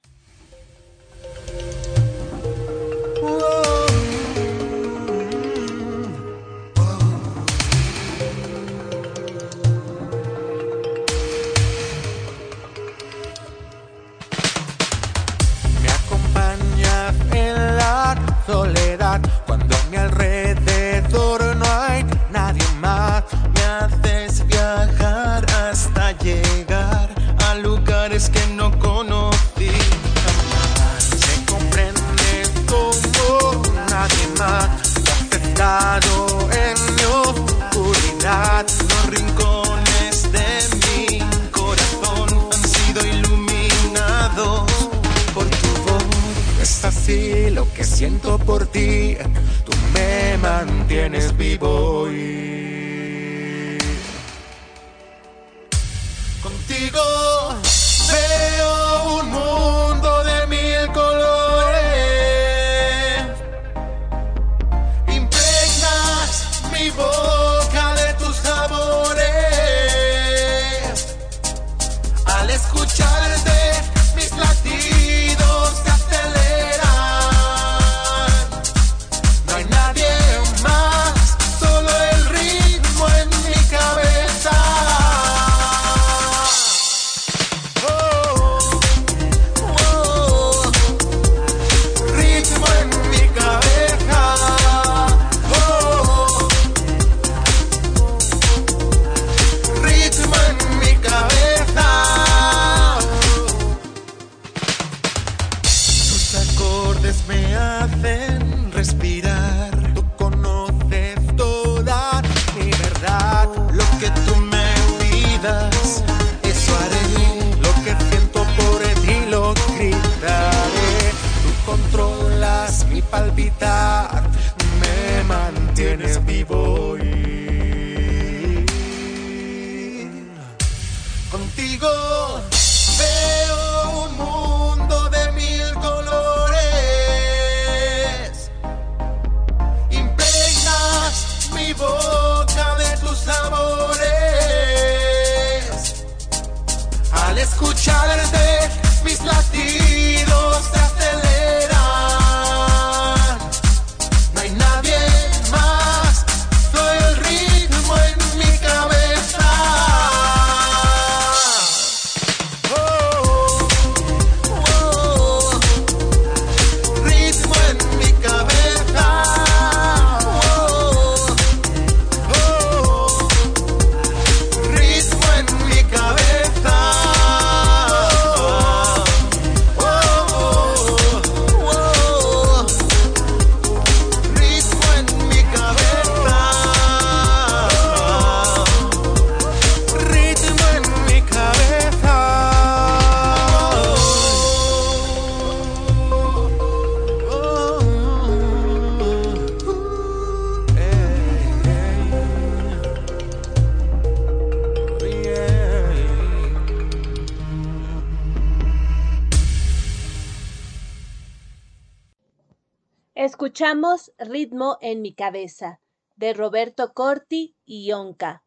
En mi cabeza de Roberto Corti y Onca,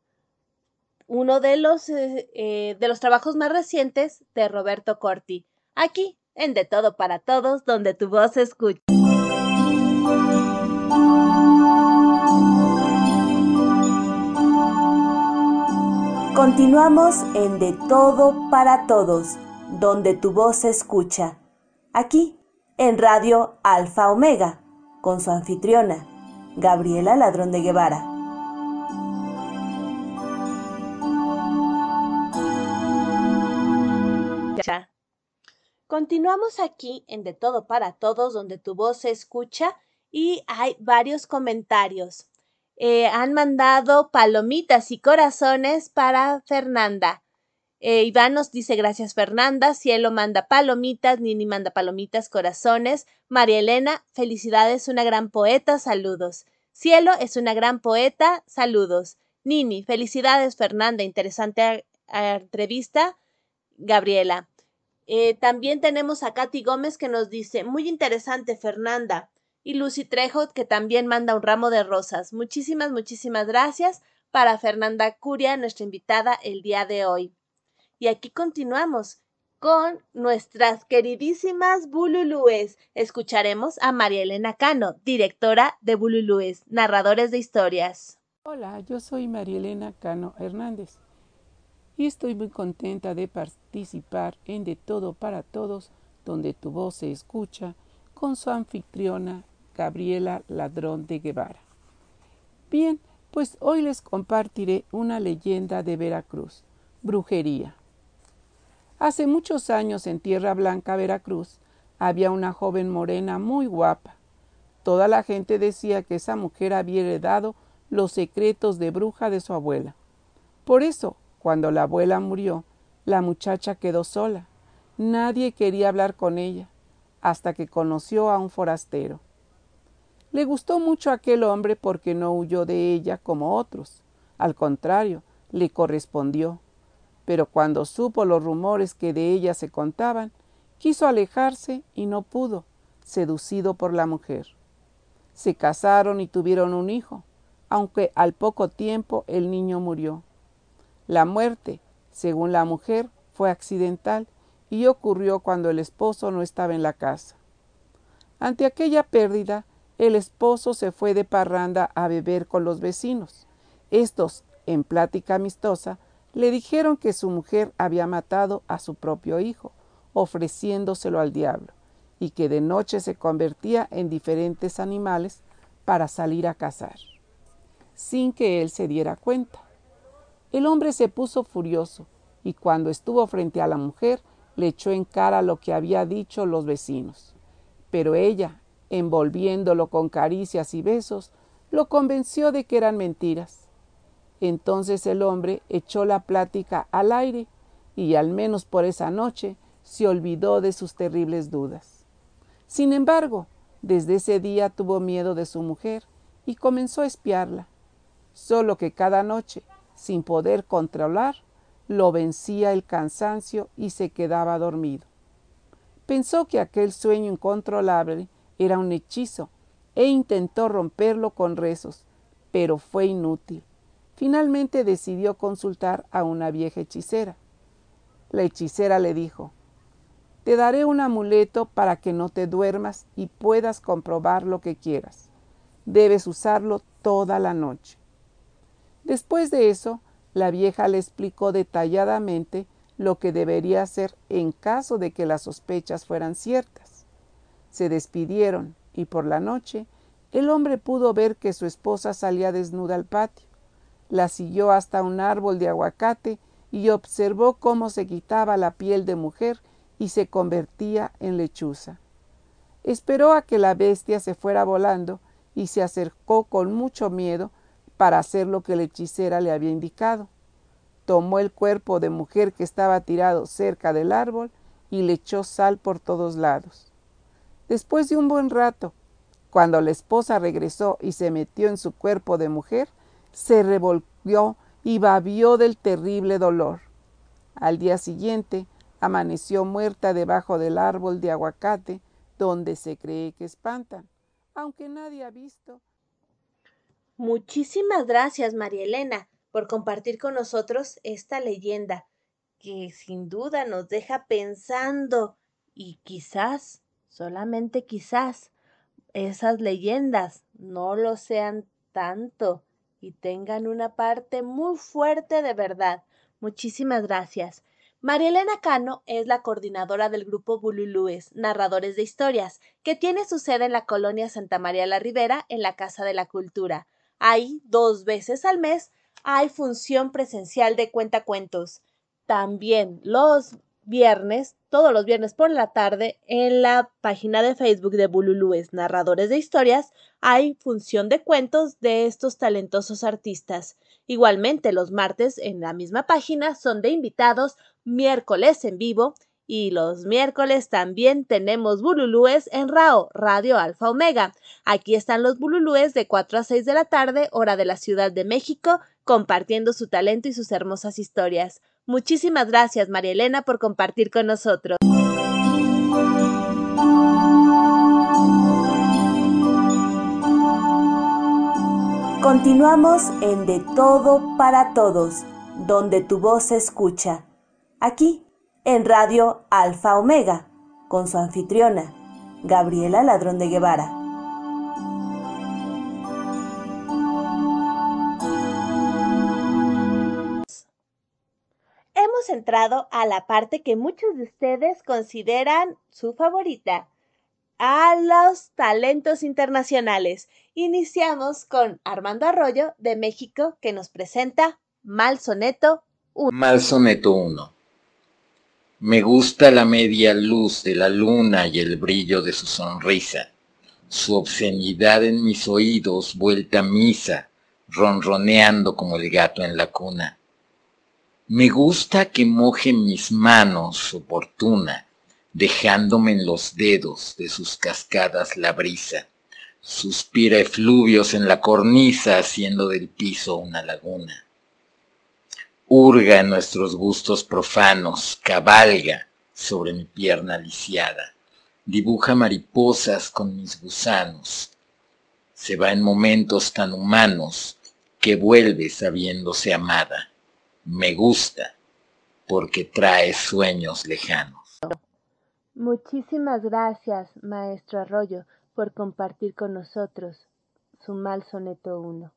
uno de los, eh, eh, de los trabajos más recientes de Roberto Corti, aquí en De Todo para Todos, donde tu voz se escucha. Continuamos en De Todo para Todos, donde tu voz se escucha. Aquí, en Radio Alfa Omega, con su anfitriona, Gabriela Ladrón de Guevara. Continuamos aquí en De Todo para Todos, donde tu voz se escucha y hay varios comentarios. Eh, han mandado palomitas y corazones para Fernanda. Eh, Iván nos dice gracias Fernanda, Cielo manda palomitas, Nini manda palomitas, corazones, María Elena, felicidades, una gran poeta, saludos. Cielo es una gran poeta, saludos. Nini, felicidades Fernanda, interesante entrevista. Gabriela. Eh, también tenemos a Katy Gómez que nos dice, muy interesante Fernanda. Y Lucy Trejo que también manda un ramo de rosas. Muchísimas, muchísimas gracias para Fernanda Curia, nuestra invitada el día de hoy. Y aquí continuamos con nuestras queridísimas Bululúes. Escucharemos a María Elena Cano, directora de Bululúes, narradores de historias. Hola, yo soy María Elena Cano Hernández y estoy muy contenta de participar en De Todo para Todos, donde tu voz se escucha, con su anfitriona Gabriela Ladrón de Guevara. Bien, pues hoy les compartiré una leyenda de Veracruz, brujería. Hace muchos años en Tierra Blanca, Veracruz, había una joven morena muy guapa. Toda la gente decía que esa mujer había heredado los secretos de bruja de su abuela. Por eso, cuando la abuela murió, la muchacha quedó sola. Nadie quería hablar con ella, hasta que conoció a un forastero. Le gustó mucho aquel hombre porque no huyó de ella como otros. Al contrario, le correspondió pero cuando supo los rumores que de ella se contaban, quiso alejarse y no pudo, seducido por la mujer. Se casaron y tuvieron un hijo, aunque al poco tiempo el niño murió. La muerte, según la mujer, fue accidental y ocurrió cuando el esposo no estaba en la casa. Ante aquella pérdida, el esposo se fue de parranda a beber con los vecinos. Estos, en plática amistosa, le dijeron que su mujer había matado a su propio hijo, ofreciéndoselo al diablo, y que de noche se convertía en diferentes animales para salir a cazar, sin que él se diera cuenta. El hombre se puso furioso, y cuando estuvo frente a la mujer, le echó en cara lo que había dicho los vecinos. Pero ella, envolviéndolo con caricias y besos, lo convenció de que eran mentiras entonces el hombre echó la plática al aire y al menos por esa noche se olvidó de sus terribles dudas. Sin embargo, desde ese día tuvo miedo de su mujer y comenzó a espiarla, solo que cada noche, sin poder controlar, lo vencía el cansancio y se quedaba dormido. Pensó que aquel sueño incontrolable era un hechizo e intentó romperlo con rezos, pero fue inútil. Finalmente decidió consultar a una vieja hechicera. La hechicera le dijo, Te daré un amuleto para que no te duermas y puedas comprobar lo que quieras. Debes usarlo toda la noche. Después de eso, la vieja le explicó detalladamente lo que debería hacer en caso de que las sospechas fueran ciertas. Se despidieron y por la noche el hombre pudo ver que su esposa salía desnuda al patio la siguió hasta un árbol de aguacate y observó cómo se quitaba la piel de mujer y se convertía en lechuza. Esperó a que la bestia se fuera volando y se acercó con mucho miedo para hacer lo que la hechicera le había indicado. Tomó el cuerpo de mujer que estaba tirado cerca del árbol y le echó sal por todos lados. Después de un buen rato, cuando la esposa regresó y se metió en su cuerpo de mujer, se revolvió y babió del terrible dolor. Al día siguiente amaneció muerta debajo del árbol de aguacate donde se cree que espantan, aunque nadie ha visto. Muchísimas gracias, María Elena, por compartir con nosotros esta leyenda, que sin duda nos deja pensando y quizás, solamente quizás, esas leyendas no lo sean tanto y tengan una parte muy fuerte de verdad. Muchísimas gracias. María Elena Cano es la coordinadora del grupo Bululúes, Narradores de Historias, que tiene su sede en la colonia Santa María la Ribera, en la Casa de la Cultura. Ahí, dos veces al mes, hay función presencial de cuentacuentos. También los viernes, todos los viernes por la tarde, en la página de Facebook de Bululúes Narradores de Historias, hay función de cuentos de estos talentosos artistas. Igualmente, los martes en la misma página son de invitados, miércoles en vivo y los miércoles también tenemos bululúes en RAO, Radio Alfa Omega. Aquí están los bululúes de 4 a 6 de la tarde, hora de la Ciudad de México, compartiendo su talento y sus hermosas historias. Muchísimas gracias, María Elena, por compartir con nosotros. Continuamos en De Todo para Todos, donde tu voz se escucha. Aquí, en Radio Alfa Omega, con su anfitriona, Gabriela Ladrón de Guevara. Entrado a la parte que muchos de ustedes consideran su favorita, a los talentos internacionales. Iniciamos con Armando Arroyo de México que nos presenta Mal Soneto 1. Mal Soneto 1. Me gusta la media luz de la luna y el brillo de su sonrisa, su obscenidad en mis oídos vuelta misa, ronroneando como el gato en la cuna. Me gusta que moje mis manos oportuna, dejándome en los dedos de sus cascadas la brisa. Suspira efluvios en la cornisa, haciendo del piso una laguna. Hurga en nuestros gustos profanos, cabalga sobre mi pierna lisiada, dibuja mariposas con mis gusanos. Se va en momentos tan humanos que vuelve sabiéndose amada. Me gusta porque trae sueños lejanos. Muchísimas gracias, maestro Arroyo, por compartir con nosotros su mal soneto 1.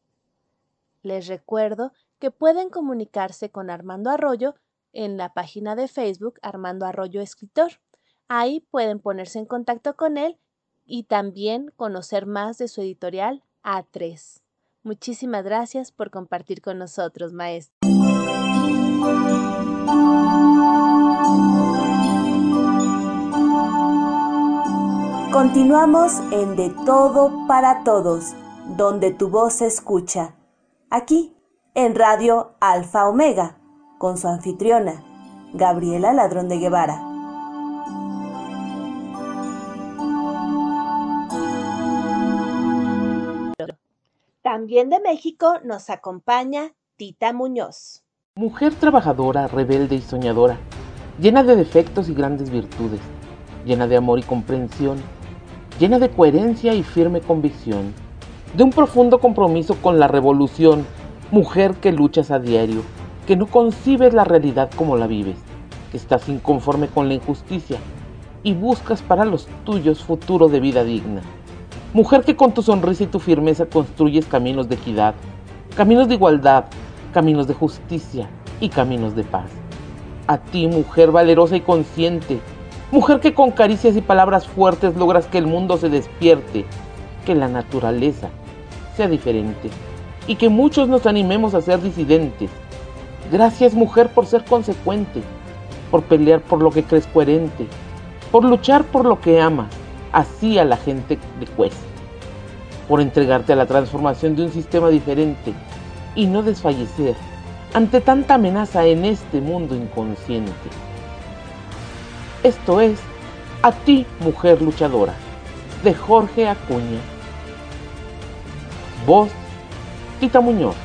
Les recuerdo que pueden comunicarse con Armando Arroyo en la página de Facebook Armando Arroyo Escritor. Ahí pueden ponerse en contacto con él y también conocer más de su editorial A3. Muchísimas gracias por compartir con nosotros, maestro. Continuamos en De Todo para Todos, donde tu voz se escucha. Aquí, en Radio Alfa Omega, con su anfitriona, Gabriela Ladrón de Guevara. También de México nos acompaña Tita Muñoz. Mujer trabajadora, rebelde y soñadora, llena de defectos y grandes virtudes, llena de amor y comprensión, llena de coherencia y firme convicción, de un profundo compromiso con la revolución, mujer que luchas a diario, que no concibes la realidad como la vives, que estás inconforme con la injusticia y buscas para los tuyos futuro de vida digna. Mujer que con tu sonrisa y tu firmeza construyes caminos de equidad, caminos de igualdad, caminos de justicia y caminos de paz. A ti, mujer valerosa y consciente, mujer que con caricias y palabras fuertes logras que el mundo se despierte, que la naturaleza sea diferente y que muchos nos animemos a ser disidentes. Gracias, mujer, por ser consecuente, por pelear por lo que crees coherente, por luchar por lo que amas, así a la gente le cuesta, por entregarte a la transformación de un sistema diferente y no desfallecer ante tanta amenaza en este mundo inconsciente. Esto es A ti, mujer luchadora, de Jorge Acuña. Voz, Tita Muñoz.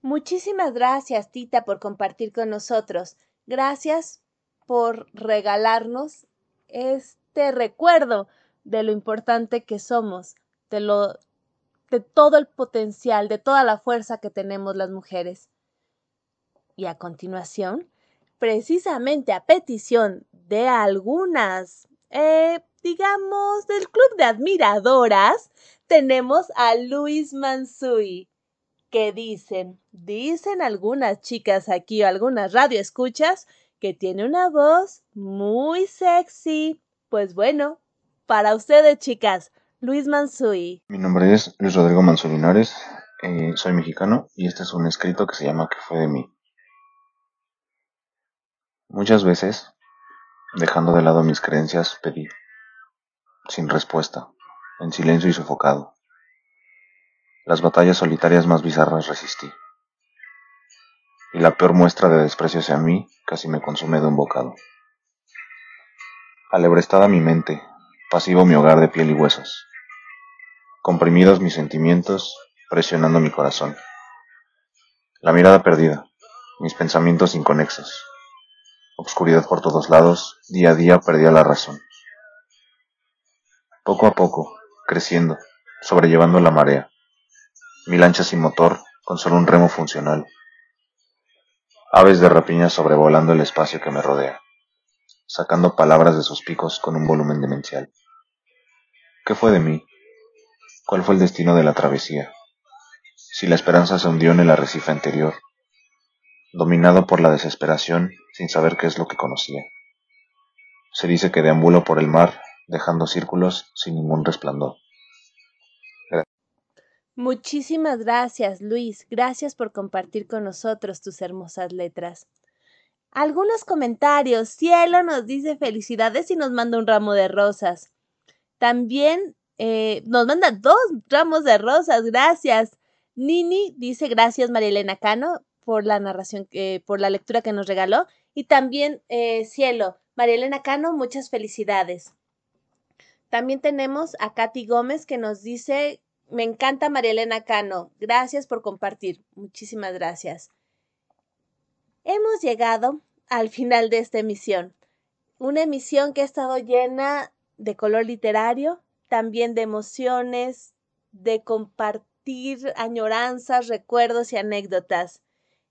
Muchísimas gracias, Tita, por compartir con nosotros. Gracias por regalarnos este recuerdo de lo importante que somos, de lo de todo el potencial, de toda la fuerza que tenemos las mujeres. Y a continuación, precisamente a petición de algunas, eh, digamos, del club de admiradoras, tenemos a Luis Mansui, que dicen, dicen algunas chicas aquí o algunas radioescuchas, que tiene una voz muy sexy. Pues bueno, para ustedes chicas, Luis Mansui. Mi nombre es Luis Rodrigo Mansulinares, eh, soy mexicano y este es un escrito que se llama ¿Qué fue de mí? Muchas veces, dejando de lado mis creencias, pedí, sin respuesta, en silencio y sofocado. Las batallas solitarias más bizarras resistí. Y la peor muestra de desprecio hacia mí casi me consume de un bocado. Alebrestada mi mente, pasivo mi hogar de piel y huesos. Comprimidos mis sentimientos, presionando mi corazón. La mirada perdida, mis pensamientos inconexos. Obscuridad por todos lados, día a día perdía la razón. Poco a poco, creciendo, sobrellevando la marea. Mi lancha sin motor, con solo un remo funcional. Aves de rapiña sobrevolando el espacio que me rodea, sacando palabras de sus picos con un volumen demencial. ¿Qué fue de mí? ¿Cuál fue el destino de la travesía? Si la esperanza se hundió en el arrecife anterior, dominado por la desesperación sin saber qué es lo que conocía. Se dice que deambulo por el mar, dejando círculos sin ningún resplandor. Muchísimas gracias, Luis. Gracias por compartir con nosotros tus hermosas letras. Algunos comentarios. Cielo nos dice felicidades y nos manda un ramo de rosas. También eh, nos manda dos ramos de rosas. Gracias. Nini dice gracias, María Elena Cano, por la narración, por la lectura que nos regaló. Y también, eh, Cielo, María Elena Cano, muchas felicidades. También tenemos a Katy Gómez que nos dice me encanta María Elena Cano. Gracias por compartir. Muchísimas gracias. Hemos llegado al final de esta emisión. Una emisión que ha estado llena de color literario, también de emociones, de compartir añoranzas, recuerdos y anécdotas.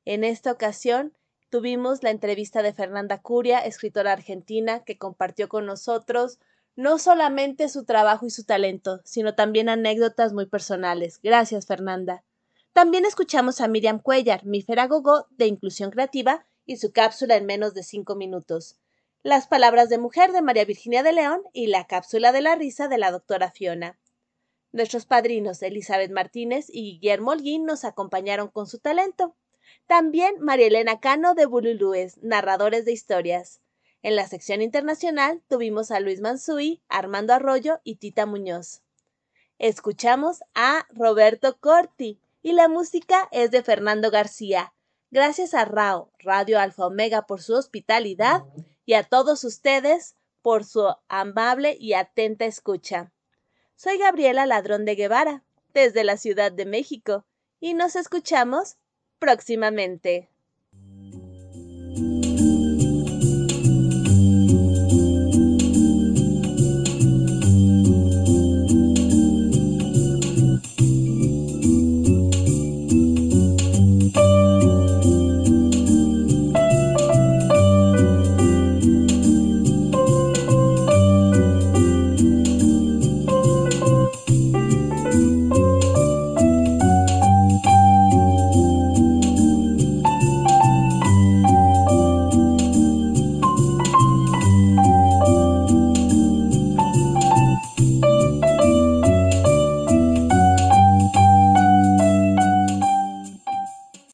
En esta ocasión tuvimos la entrevista de Fernanda Curia, escritora argentina, que compartió con nosotros no solamente su trabajo y su talento, sino también anécdotas muy personales. Gracias, Fernanda. También escuchamos a Miriam Cuellar, mi Gogo de Inclusión Creativa y su cápsula en menos de cinco minutos. Las palabras de mujer de María Virginia de León y la cápsula de la risa de la doctora Fiona. Nuestros padrinos Elizabeth Martínez y Guillermo Holguín nos acompañaron con su talento. También María Elena Cano de Bululúes, narradores de historias. En la sección internacional tuvimos a Luis Mansui, Armando Arroyo y Tita Muñoz. Escuchamos a Roberto Corti y la música es de Fernando García. Gracias a RAO, Radio Alfa Omega, por su hospitalidad y a todos ustedes por su amable y atenta escucha. Soy Gabriela Ladrón de Guevara, desde la Ciudad de México, y nos escuchamos próximamente.